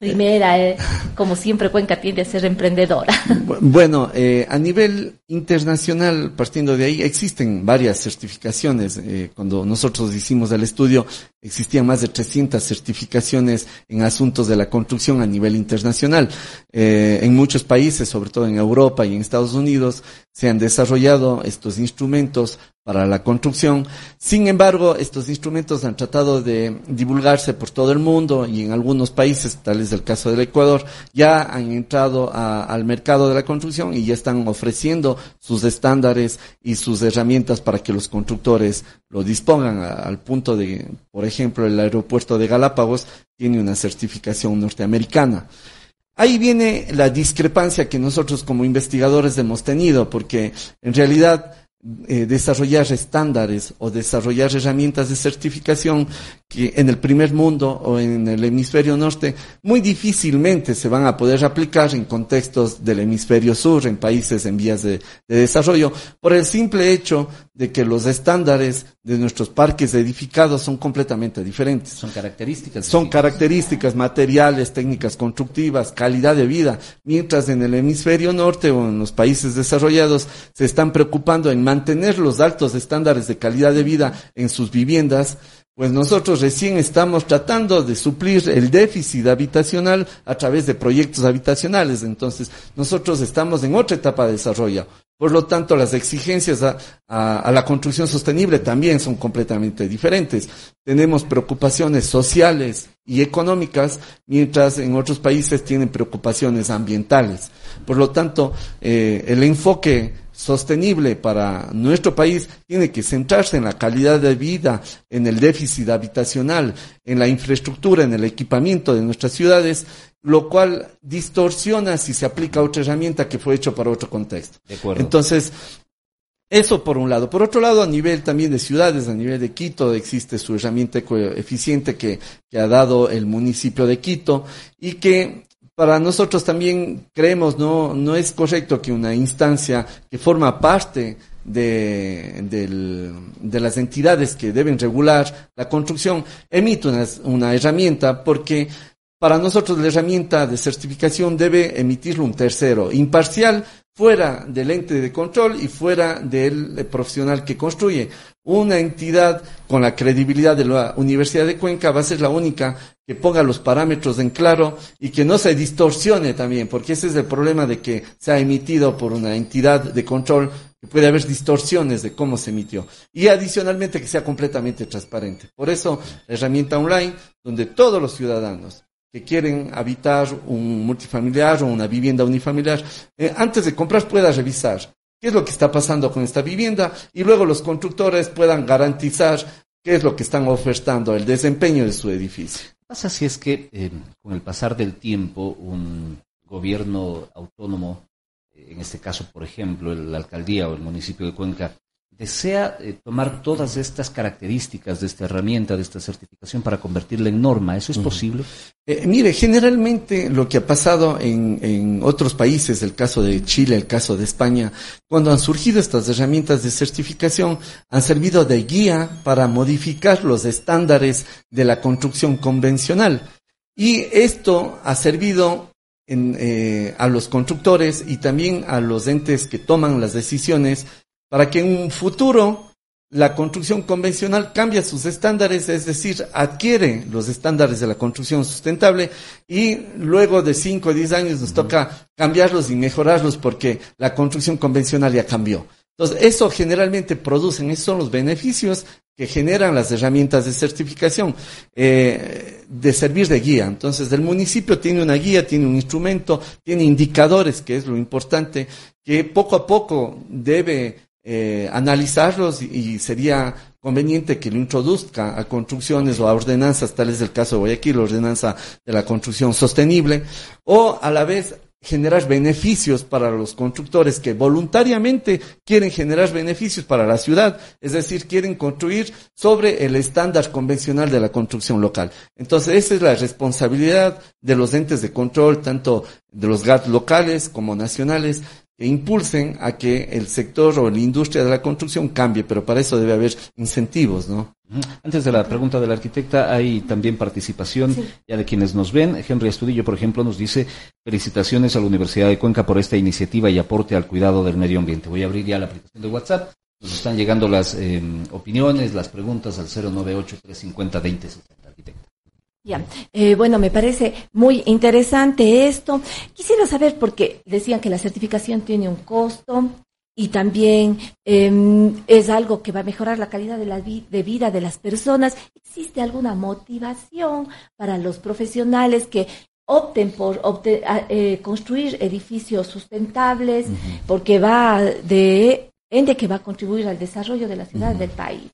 primera? eh? como siempre, Cuenca tiende a ser emprendedora. Bu- Bueno, eh, a nivel internacional, partiendo de ahí, existen varias certificaciones. Eh, cuando nosotros hicimos el estudio, existían más de 300 certificaciones en asuntos de la construcción a nivel internacional. Eh, en muchos países, sobre todo en Europa y en Estados Unidos, se han desarrollado estos instrumentos para la construcción. Sin embargo, estos instrumentos han tratado de divulgarse por todo el mundo y en algunos países, tal es el caso del Ecuador, ya han entrado al mercado de la construcción y ya están ofreciendo sus estándares y sus herramientas para que los constructores lo dispongan al punto de, por ejemplo, el aeropuerto de Galápagos tiene una certificación norteamericana. Ahí viene la discrepancia que nosotros como investigadores hemos tenido, porque en realidad eh, desarrollar estándares o desarrollar herramientas de certificación que en el primer mundo o en el hemisferio norte muy difícilmente se van a poder aplicar en contextos del hemisferio sur, en países en vías de, de desarrollo, por el simple hecho de que los estándares de nuestros parques edificados son completamente diferentes. Son características. Son características materiales, técnicas constructivas, calidad de vida, mientras en el hemisferio norte o en los países desarrollados se están preocupando en mantener los altos estándares de calidad de vida en sus viviendas, pues nosotros recién estamos tratando de suplir el déficit habitacional a través de proyectos habitacionales. Entonces, nosotros estamos en otra etapa de desarrollo. Por lo tanto, las exigencias a, la construcción sostenible también son completamente diferentes. Tenemos preocupaciones sociales y económicas, mientras en otros países tienen preocupaciones ambientales. Por lo tanto, eh, el enfoque sostenible para nuestro país tiene que centrarse en la calidad de vida, en el déficit habitacional, en la infraestructura, en el equipamiento de nuestras ciudades, lo cual distorsiona si se aplica otra herramienta que fue hecho para otro contexto. De acuerdo. Entonces, eso por un lado. Por otro lado, a nivel también de ciudades, a nivel de Quito, existe su herramienta eficiente que, que ha dado el municipio de Quito y que para nosotros también creemos no, no es correcto que una instancia que forma parte de, del- de las entidades que deben regular la construcción emite una, una herramienta porque para nosotros la herramienta de certificación debe emitirlo un tercero, imparcial, fuera del ente de control y fuera del eh, profesional que construye. Una entidad con la credibilidad de la Universidad de Cuenca va a ser la única que ponga los parámetros en claro y que no se distorsione también, porque ese es el problema de que se ha emitido por una entidad de control que puede haber distorsiones de cómo se emitió. Y adicionalmente que sea completamente transparente. Por eso, la herramienta online, donde todos los ciudadanos que quieren habitar un multifamiliar o una vivienda unifamiliar, eh, antes de comprar pueda revisar qué es lo que está pasando con esta vivienda y luego los constructores puedan garantizar qué es lo que están ofertando, el desempeño de su edificio. pasa si es que eh, con el pasar del tiempo un gobierno autónomo, eh, en este caso, por ejemplo, la alcaldía o el municipio de Cuenca, desea eh, tomar todas estas características de esta herramienta, de esta certificación para convertirla en norma? ¿Eso es posible? Eh, mire, generalmente lo que ha pasado en, en otros países, el caso de Chile, el caso de España, cuando han surgido estas herramientas de certificación, han servido de guía para modificar los estándares de la construcción convencional. Y esto ha servido en, eh, a los constructores y también a los entes que toman las decisiones para que en un futuro la construcción convencional cambia sus estándares, es decir, adquiere los estándares de la construcción sustentable y luego de 5 o 10 años nos toca cambiarlos y mejorarlos porque la construcción convencional ya cambió. Entonces, eso generalmente producen, esos son los beneficios que generan las herramientas de certificación, eh, de servir de guía. Entonces, el municipio tiene una guía, tiene un instrumento, tiene indicadores, que es lo importante, que poco a poco debe eh, analizarlos y, sería conveniente que lo introduzca a construcciones o a ordenanzas, tal es el caso de Guayaquil, la ordenanza de la construcción sostenible, o a la vez generar beneficios para los constructores que voluntariamente quieren generar beneficios para la ciudad, es decir, quieren construir sobre el estándar convencional de la construcción local. Entonces, esa es la responsabilidad de los entes de control, tanto de los GAT locales como nacionales, que impulsen a que el sector o la industria de la construcción cambie, pero para eso debe haber incentivos, ¿no? Antes de la pregunta de la arquitecta, hay también participación ya de quienes nos ven. Henry Estudillo, por ejemplo, nos dice felicitaciones a la Universidad de Cuenca por esta iniciativa y aporte al cuidado del medio ambiente. Voy a abrir ya la aplicación de WhatsApp. Nos están llegando las eh, opiniones, las preguntas al 098-350-2060. Arquitecta. Ya, eh, bueno, me parece muy interesante esto. Quisiera saber, porque decían que la certificación tiene un costo y también em, es algo que va a mejorar la calidad de, la de vida de las personas. ¿Existe alguna motivación para los profesionales que opten por eh, construir edificios sustentables, porque va de ende que va a contribuir al desarrollo de la ciudad del país.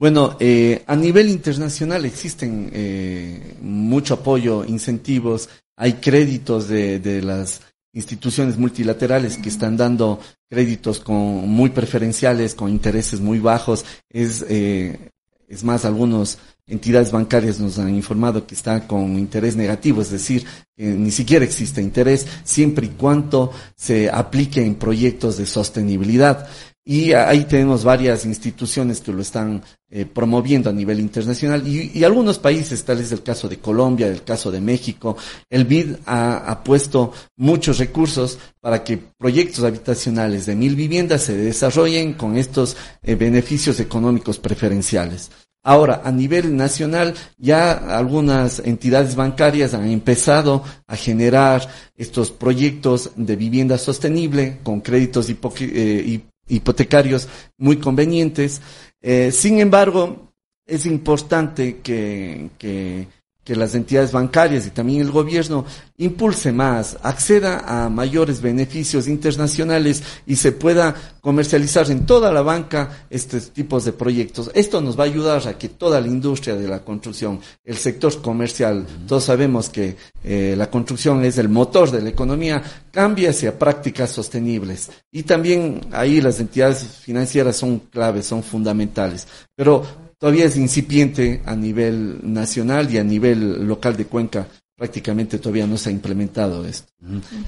Bueno, eh, a nivel internacional existen eh, mucho apoyo, incentivos, hay créditos de, de, las instituciones multilaterales que están dando créditos con muy preferenciales, con intereses muy bajos. Es, eh, es más, algunas entidades bancarias nos han informado que está con interés negativo, es decir, que ni siquiera existe interés siempre y cuando se aplique en proyectos de sostenibilidad. Y ahí tenemos varias instituciones que lo están eh, promoviendo a nivel internacional y, algunos países, tal es el caso de Colombia, el caso de México, el BID ha, puesto muchos recursos para que proyectos habitacionales de mil viviendas se desarrollen con estos eh, beneficios económicos preferenciales. Ahora, a nivel nacional, ya algunas entidades bancarias han empezado a generar estos proyectos de vivienda sostenible con créditos eh, hipotecarios muy convenientes. Eh, sin embargo, es importante que, que que las entidades bancarias y también el gobierno impulse más, acceda a mayores beneficios internacionales y se pueda comercializar en toda la banca estos tipos de proyectos. Esto nos va a ayudar a que toda la industria de la construcción, el sector comercial, todos sabemos que eh, la construcción es el motor de la economía, cambie hacia prácticas sostenibles. Y también ahí las entidades financieras son claves, son fundamentales. Pero todavía es incipiente a nivel nacional y a nivel local de Cuenca. Prácticamente todavía no se ha implementado esto.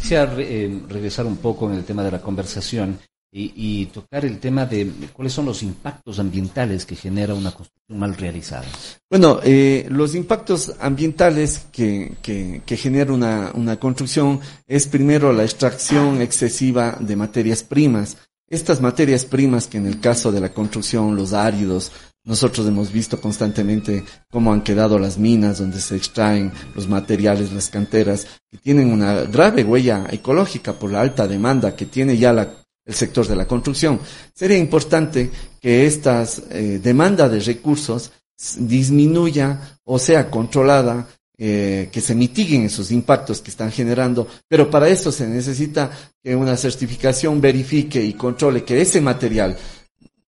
Quisiera eh, regresar un poco en el tema de la conversación y, tocar el tema de cuáles son los impactos ambientales que genera una construcción mal realizada. Bueno, eh, los impactos ambientales que, que, que genera una, una construcción es primero la extracción excesiva de materias primas. Estas materias primas que en el caso de la construcción, los áridos, nosotros hemos visto constantemente cómo han quedado las minas donde se extraen los materiales, las canteras, que tienen una grave huella ecológica por la alta demanda que tiene ya el sector de la construcción. Sería importante que esta eh, demanda de recursos disminuya o sea controlada, eh, que se mitiguen esos impactos que están generando, pero para eso se necesita que una certificación verifique y controle que ese material,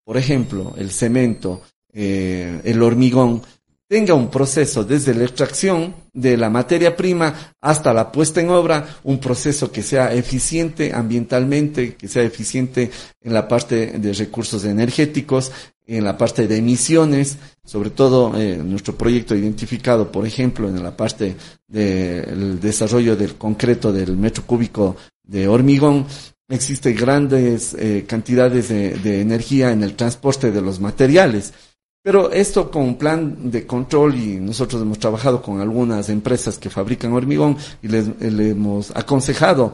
por ejemplo, el cemento, eh, el hormigón tenga un proceso desde la extracción de la materia prima hasta la puesta en obra, un proceso que sea eficiente ambientalmente, que sea eficiente en la parte de recursos energéticos, en la parte de emisiones, sobre todo eh, nuestro proyecto identificado, por ejemplo, en la parte del desarrollo del concreto del metro cúbico de hormigón, existen grandes eh, cantidades de energía en el transporte de los materiales. Pero esto con un plan de control y nosotros hemos trabajado con algunas empresas que fabrican hormigón y les, hemos aconsejado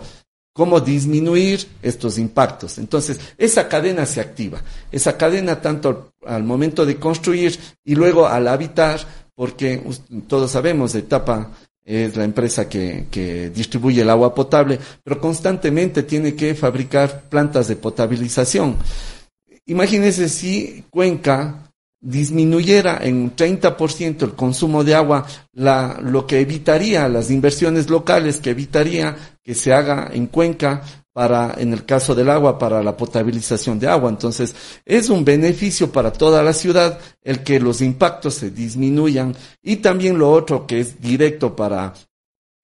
cómo disminuir estos impactos. Entonces, esa cadena se activa. Esa cadena tanto al momento de construir y luego al habitar, porque todos sabemos, etapa es la empresa que, que distribuye el agua potable, pero constantemente tiene que fabricar plantas de potabilización. imagínense si Cuenca disminuyera en un 30% el consumo de agua, la, lo que evitaría las inversiones locales, que evitaría que se haga en Cuenca para, en el caso del agua, para la potabilización de agua. Entonces, es un beneficio para toda la ciudad el que los impactos se disminuyan y también lo otro que es directo para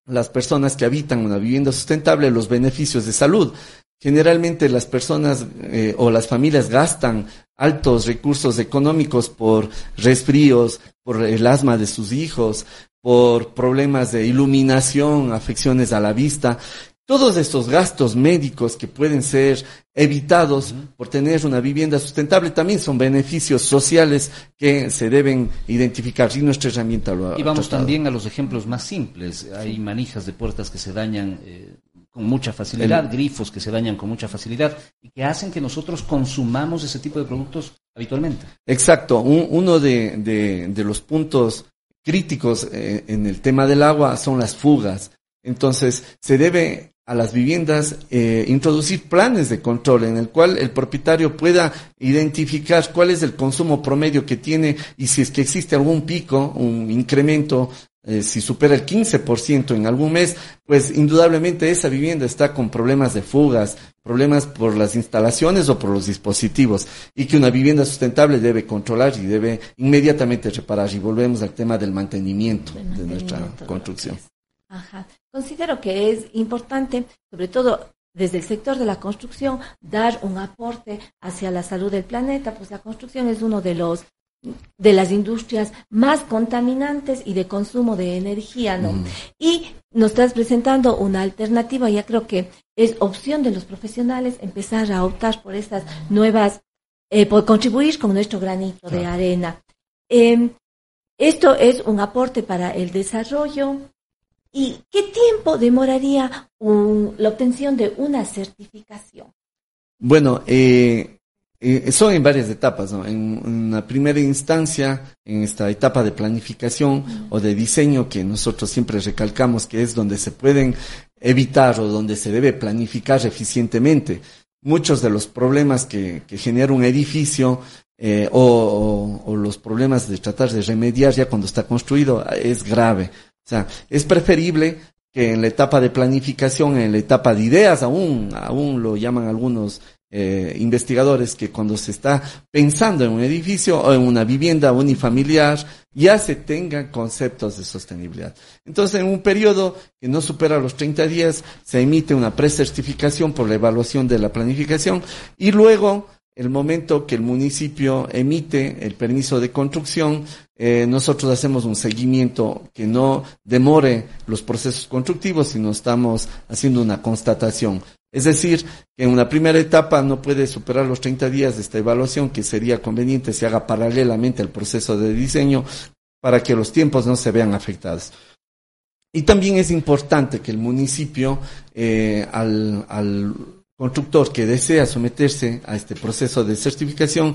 las personas que habitan una vivienda sustentable, los beneficios de salud. Generalmente las personas eh, o las familias gastan altos recursos económicos por resfríos, por el asma de sus hijos, por problemas de iluminación, afecciones a la vista. Todos estos gastos médicos que pueden ser evitados por tener una vivienda sustentable también son beneficios sociales que se deben identificar y nuestra herramienta lo ha Y vamos también a los ejemplos más simples. Hay manijas de puertas que se dañan eh, con mucha facilidad, grifos que se dañan con mucha facilidad y que hacen que nosotros consumamos ese tipo de productos habitualmente. Exacto, uno de, de, los puntos críticos eh, en el tema del agua son las fugas. Entonces, se debe a las viviendas eh, introducir planes de control en el cual el propietario pueda identificar cuál es el consumo promedio que tiene y si es que existe algún pico, un incremento eh, si supera el 15% en algún mes, pues indudablemente esa vivienda está con problemas de fugas, problemas por las instalaciones o por los dispositivos, y que una vivienda sustentable debe controlar y debe inmediatamente reparar. Y volvemos al tema del mantenimiento, de nuestra construcción. Ajá. Considero que es importante, sobre todo desde el sector de la construcción, dar un aporte hacia la salud del planeta, pues la construcción es uno de los de las industrias más contaminantes y de consumo de energía, ¿no? Y nos estás presentando una alternativa, ya creo que es opción de los profesionales empezar a optar por estas nuevas, eh, por contribuir con nuestro granito de arena. Em, esto es un aporte para el desarrollo. ¿Y qué tiempo demoraría la obtención de una certificación? Bueno, eh, eh, son en varias etapas, ¿no? En una primera instancia, en esta etapa de planificación o de diseño que nosotros siempre recalcamos que es donde se pueden evitar o donde se debe planificar eficientemente muchos de los problemas que, que genera un edificio eh, o, o, los problemas de tratar de remediar ya cuando está construido es grave. O sea, es preferible que en la etapa de planificación, en la etapa de ideas, aún, aún lo llaman algunos eh, investigadores que cuando se está pensando en un edificio o en una vivienda unifamiliar, ya se tengan conceptos de sostenibilidad. Entonces, en un periodo que no supera los 30 días, se emite una precertificación por la evaluación de la planificación y luego, el momento que el municipio emite el permiso de construcción, eh, nosotros hacemos un seguimiento que no demore los procesos constructivos, sino estamos haciendo una constatación. Es decir, que en una primera etapa no puede superar los 30 días de esta evaluación, que sería conveniente se haga paralelamente al proceso de diseño para que los tiempos no se vean afectados. Y también es importante que el municipio, eh, al, constructor que desea someterse a este proceso de certificación,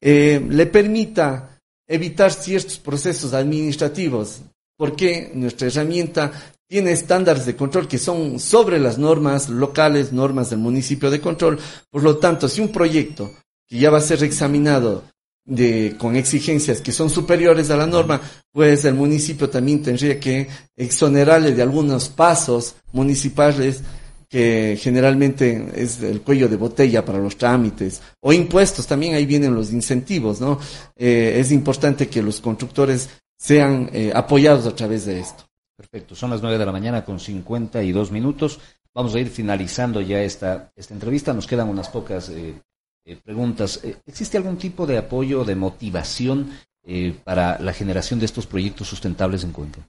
eh, le permita evitar ciertos procesos administrativos, porque nuestra herramienta tiene estándares de control que son sobre las normas locales, normas del municipio de control. Por lo tanto, si un proyecto que ya va a ser examinado de, con exigencias que son superiores a la norma, pues el municipio también tendría que exonerarle de algunos pasos municipales que generalmente es el cuello de botella para los trámites, o impuestos, también ahí vienen los incentivos, ¿no? Eh, es importante que los constructores sean eh, apoyados a través de esto. Perfecto, son las nueve de la mañana con cincuenta y dos minutos. Vamos a ir finalizando ya esta, esta entrevista, nos quedan unas pocas eh, preguntas. ¿Existe algún tipo de apoyo, de motivación para la generación de estos proyectos sustentables en Cuenca?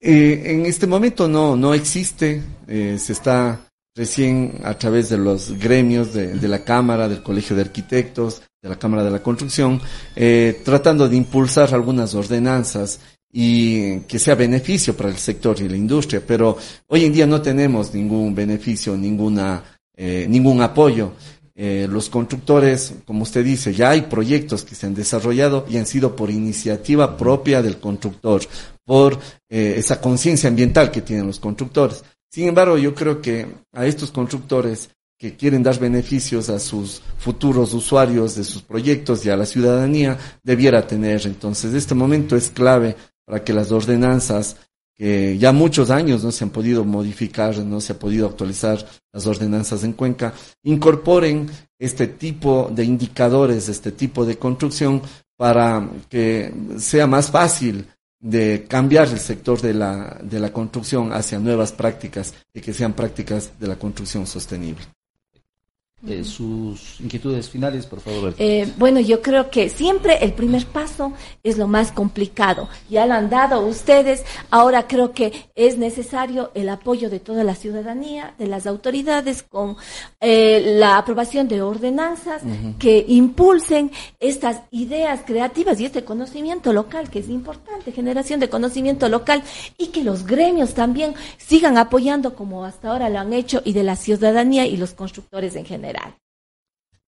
Eh, en este momento no, no existe, eh, se está recién a través de los gremios de, de, la Cámara, del Colegio de Arquitectos, de la Cámara de la Construcción, eh, tratando de impulsar algunas ordenanzas y que sea beneficio para el sector y la industria, pero hoy en día no tenemos ningún beneficio, ninguna, eh, ningún apoyo. Eh, los constructores, como usted dice, ya hay proyectos que se han desarrollado y han sido por iniciativa propia del constructor, por eh, esa conciencia ambiental que tienen los constructores. Sin embargo, yo creo que a estos constructores que quieren dar beneficios a sus futuros usuarios de sus proyectos y a la ciudadanía debiera tener. Entonces, este momento es clave para que las ordenanzas que ya muchos años no se han podido modificar, no se ha podido actualizar las ordenanzas en Cuenca, incorporen este tipo de indicadores, este tipo de construcción para que sea más fácil de cambiar el sector de la, de la construcción hacia nuevas prácticas y que sean prácticas de la construcción sostenible. Eh, sus inquietudes finales, por favor. Eh, bueno, yo creo que siempre el primer paso es lo más complicado. Ya lo han dado ustedes. Ahora creo que es necesario el apoyo de toda la ciudadanía, de las autoridades, con eh, la aprobación de ordenanzas que impulsen estas ideas creativas y este conocimiento local, que es importante, generación de conocimiento local, y que los gremios también sigan apoyando como hasta ahora lo han hecho, y de la ciudadanía y los constructores en general.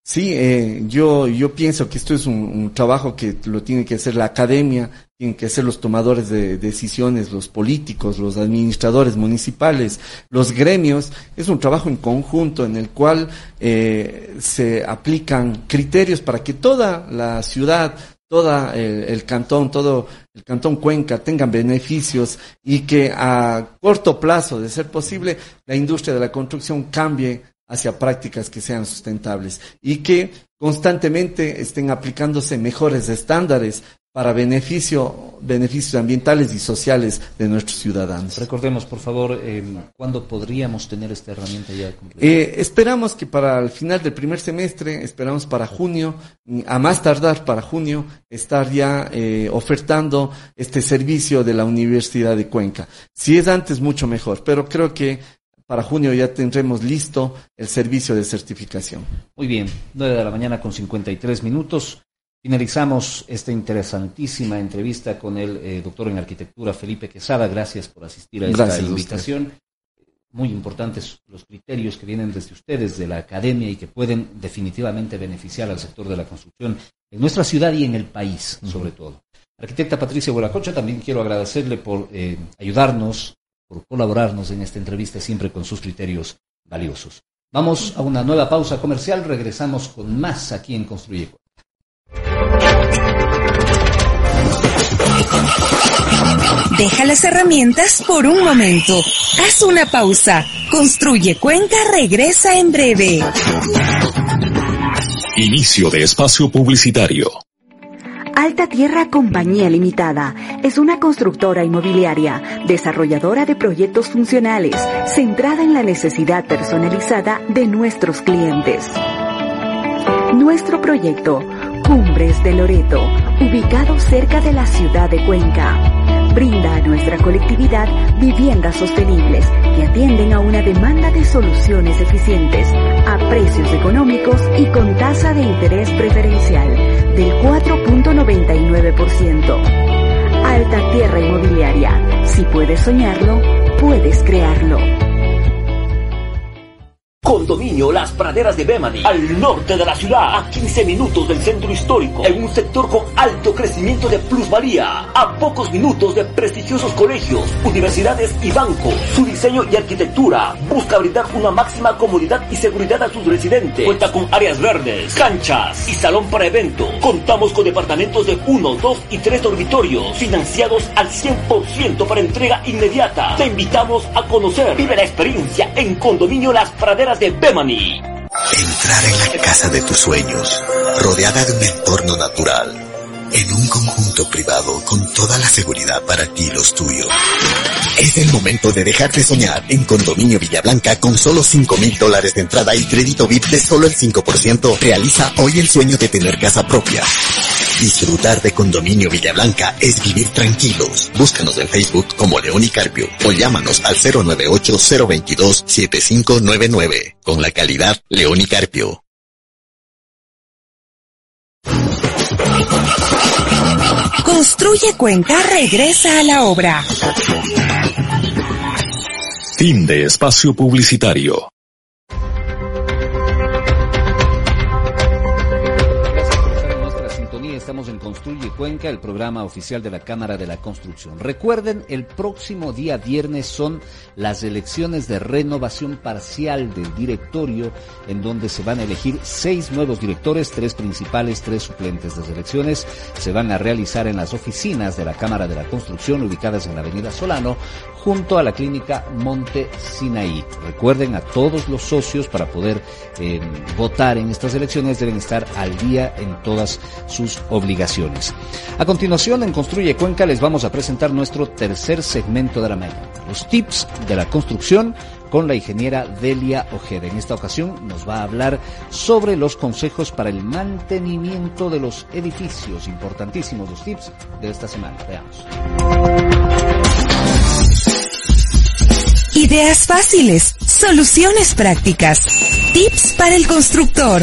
Sí, eh, yo, yo pienso que esto es un, trabajo que lo tiene que hacer la academia, tienen que hacer los tomadores de decisiones, los políticos, los administradores municipales, los gremios. Es un trabajo en conjunto en el cual eh, se aplican criterios para que toda la ciudad, todo el, el, cantón, todo el cantón Cuenca tengan beneficios y que a corto plazo, de ser posible, la industria de la construcción cambie hacia prácticas que sean sustentables y que constantemente estén aplicándose mejores estándares para beneficio, beneficios ambientales y sociales de nuestros ciudadanos. Recordemos, por favor, eh, ¿cuándo podríamos tener esta herramienta ya eh, esperamos que para el final del primer semestre, esperamos para junio, a más tardar para junio, estar ya eh, ofertando este servicio de la Universidad de Cuenca. Si es antes, mucho mejor, pero creo que para junio ya tendremos listo el servicio de certificación. Muy bien, 9 de la mañana con 53 minutos. Finalizamos esta interesantísima entrevista con el eh, doctor en arquitectura Felipe Quesada. Gracias por asistir a esta invitación. Muy importantes los criterios que vienen desde ustedes, de la academia, y que pueden definitivamente beneficiar al sector de la construcción en nuestra ciudad y en el país, sobre todo. Arquitecta Patricia Bueracocha, también quiero agradecerle por eh, ayudarnos por colaborarnos en esta entrevista siempre con sus criterios valiosos. Vamos a una nueva pausa comercial, regresamos con más aquí en Construye Deja las herramientas por un momento. Haz una pausa. Construye Cuenca regresa en breve. Inicio de espacio publicitario. Alta Tierra Compañía Limitada. Es una constructora inmobiliaria, desarrolladora de proyectos funcionales, centrada en la necesidad personalizada de nuestros clientes. Nuestro proyecto, Cumbres de Loreto, ubicado cerca de la ciudad de Cuenca, brinda a nuestra colectividad viviendas sostenibles que atienden a una demanda de soluciones eficientes, a precios económicos y con tasa de interés preferencial del 4.99%. Alta Tierra Inmobiliaria. Si puedes soñarlo, puedes crearlo. Condominio Las Praderas de Bemani, al norte de la ciudad, a 15 minutos del centro histórico, en un sector con alto crecimiento de plusvalía, a pocos minutos de prestigiosos colegios, universidades y bancos. Su diseño y arquitectura busca brindar una máxima comodidad y seguridad a sus residentes. Cuenta con áreas verdes, canchas y salón para eventos. Contamos con departamentos de 1, 2 y 3 dormitorios, financiados al 100% para entrega inmediata. Te invitamos a conocer, vive la experiencia en Condominio Las Praderas de Bemani. Entrar en la casa de tus sueños, rodeada de un entorno natural, en un conjunto privado con toda la seguridad para ti y los tuyos. Es el momento de dejarte soñar en Condominio Villablanca con solo 5 mil dólares de entrada y crédito VIP de solo el 5%. Realiza hoy el sueño de tener casa propia. Disfrutar de Condominio Villablanca es vivir tranquilos. Búscanos en Facebook como León y Carpio o llámanos al 098-022-7599 con la calidad León y Carpio. Construye Cuenca regresa a la obra. Fin de espacio publicitario. Cuenca, el programa oficial de la Cámara de la Construcción. Recuerden, el próximo día viernes son las elecciones de renovación parcial del directorio, en donde se van a elegir seis nuevos directores, tres principales, tres suplentes. Las elecciones se van a realizar en las oficinas de la Cámara de la Construcción, ubicadas en la Avenida Solano, junto a la clínica Monte Sinaí. Recuerden a todos los socios para poder eh, votar en estas elecciones deben estar al día en todas sus obligaciones. A continuación, en Construye Cuenca les vamos a presentar nuestro tercer segmento de la mañana, los tips de la construcción con la ingeniera Delia Ojeda. En esta ocasión nos va a hablar sobre los consejos para el mantenimiento de los edificios. Importantísimos los tips de esta semana. Veamos. Ideas fáciles, soluciones prácticas, tips para el constructor.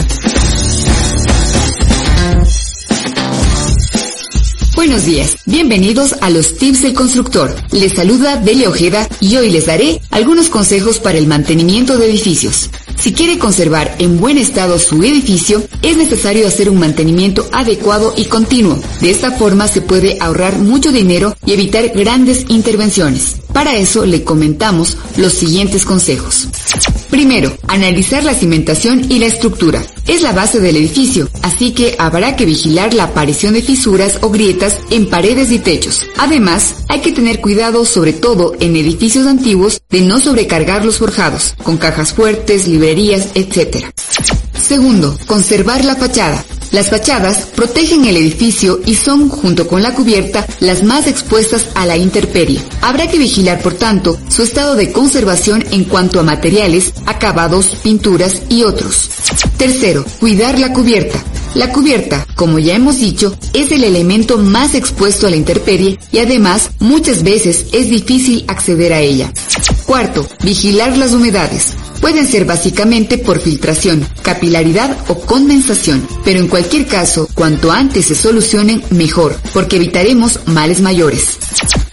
Buenos días, bienvenidos a los tips del constructor. Les saluda Delia Ojeda y hoy les daré algunos consejos para el mantenimiento de edificios. Si quiere conservar en buen estado su edificio, es necesario hacer un mantenimiento adecuado y continuo. De esta forma se puede ahorrar mucho dinero y evitar grandes intervenciones. Para eso le comentamos los siguientes consejos. Primero, analizar la cimentación y la estructura. Es la base del edificio, así que habrá que vigilar la aparición de fisuras o grietas en paredes y techos. Además, hay que tener cuidado, sobre todo en edificios antiguos, de no sobrecargar los forjados, con cajas fuertes, librerías, etc. Segundo, conservar la fachada. Las fachadas protegen el edificio y son, junto con la cubierta, las más expuestas a la intemperie. Habrá que vigilar, por tanto, su estado de conservación en cuanto a materiales, acabados, pinturas y otros. Tercero, cuidar la cubierta. La cubierta, como ya hemos dicho, es el elemento más expuesto a la intemperie y además muchas veces es difícil acceder a ella. Cuarto, vigilar las humedades. Pueden ser básicamente por filtración, capilaridad o condensación, pero en cualquier caso, cuanto antes se solucionen, mejor, porque evitaremos males mayores.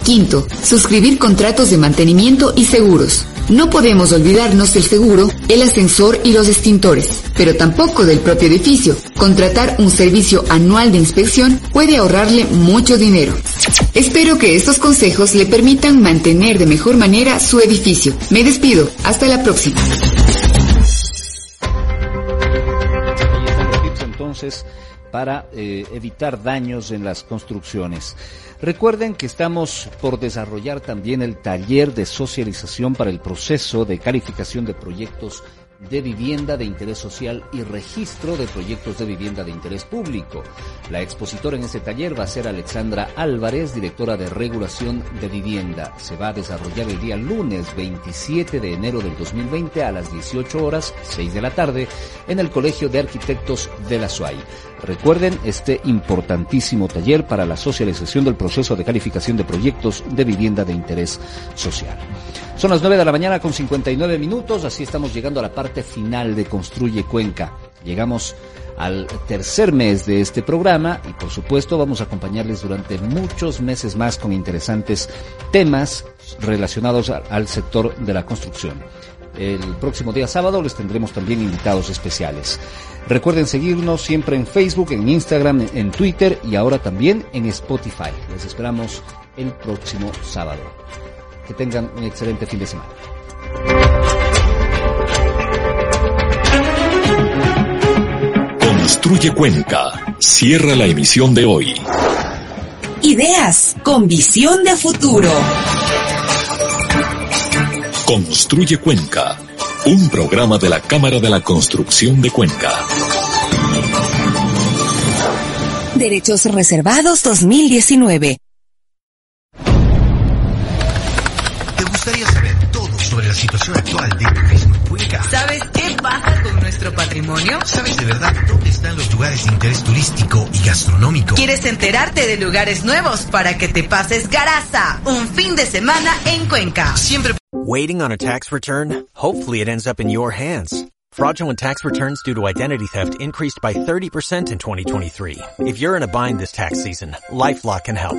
Quinto, suscribir contratos de mantenimiento y seguros. No podemos olvidarnos del seguro, el ascensor y los extintores, pero tampoco del propio edificio. Contratar un servicio anual de inspección puede ahorrarle mucho dinero. Espero que estos consejos le permitan mantener de mejor manera su edificio. Me despido. Hasta la próxima. entonces para eh, evitar daños en las construcciones. Recuerden que estamos por desarrollar también el taller de socialización para el proceso de calificación de proyectos de vivienda de interés social y registro de proyectos de vivienda de interés público. La expositora en este taller va a ser Alexandra Álvarez, directora de regulación de vivienda. Se va a desarrollar el día lunes 27 de enero del 2020 a las 18 horas, 6 de la tarde, en el Colegio de Arquitectos de la SUAY. Recuerden este importantísimo taller para la socialización del proceso de calificación de proyectos de vivienda de interés social. Son las 9 de la mañana con 59 minutos, así estamos llegando a la parte final de Construye Cuenca. Llegamos al tercer mes de este programa y por supuesto vamos a acompañarles durante muchos meses más con interesantes temas relacionados al sector de la construcción. El próximo día sábado les tendremos también invitados especiales. Recuerden seguirnos siempre en Facebook, en Instagram, en Twitter y ahora también en Spotify. Les esperamos el próximo sábado. Que tengan un excelente fin de semana. Construye Cuenca. Cierra la emisión de hoy. Ideas con visión de futuro. Construye Cuenca. Un programa de la Cámara de la Construcción de Cuenca. Derechos Reservados 2019. situación actual de Turismo Cuenca. ¿Sabes pasa con nuestro patrimonio? ¿Sabes de verdad dónde están los lugares de interés turístico y gastronómico? ¿Quieres enterarte de lugares nuevos para que te pases garaza un fin de semana en Cuenca? Siempre. Waiting on a tax return? Hopefully it ends up in your hands. Fraudulent tax returns due to identity theft increased by 30% in 2023. If you're in a bind this tax season, LifeLock can help.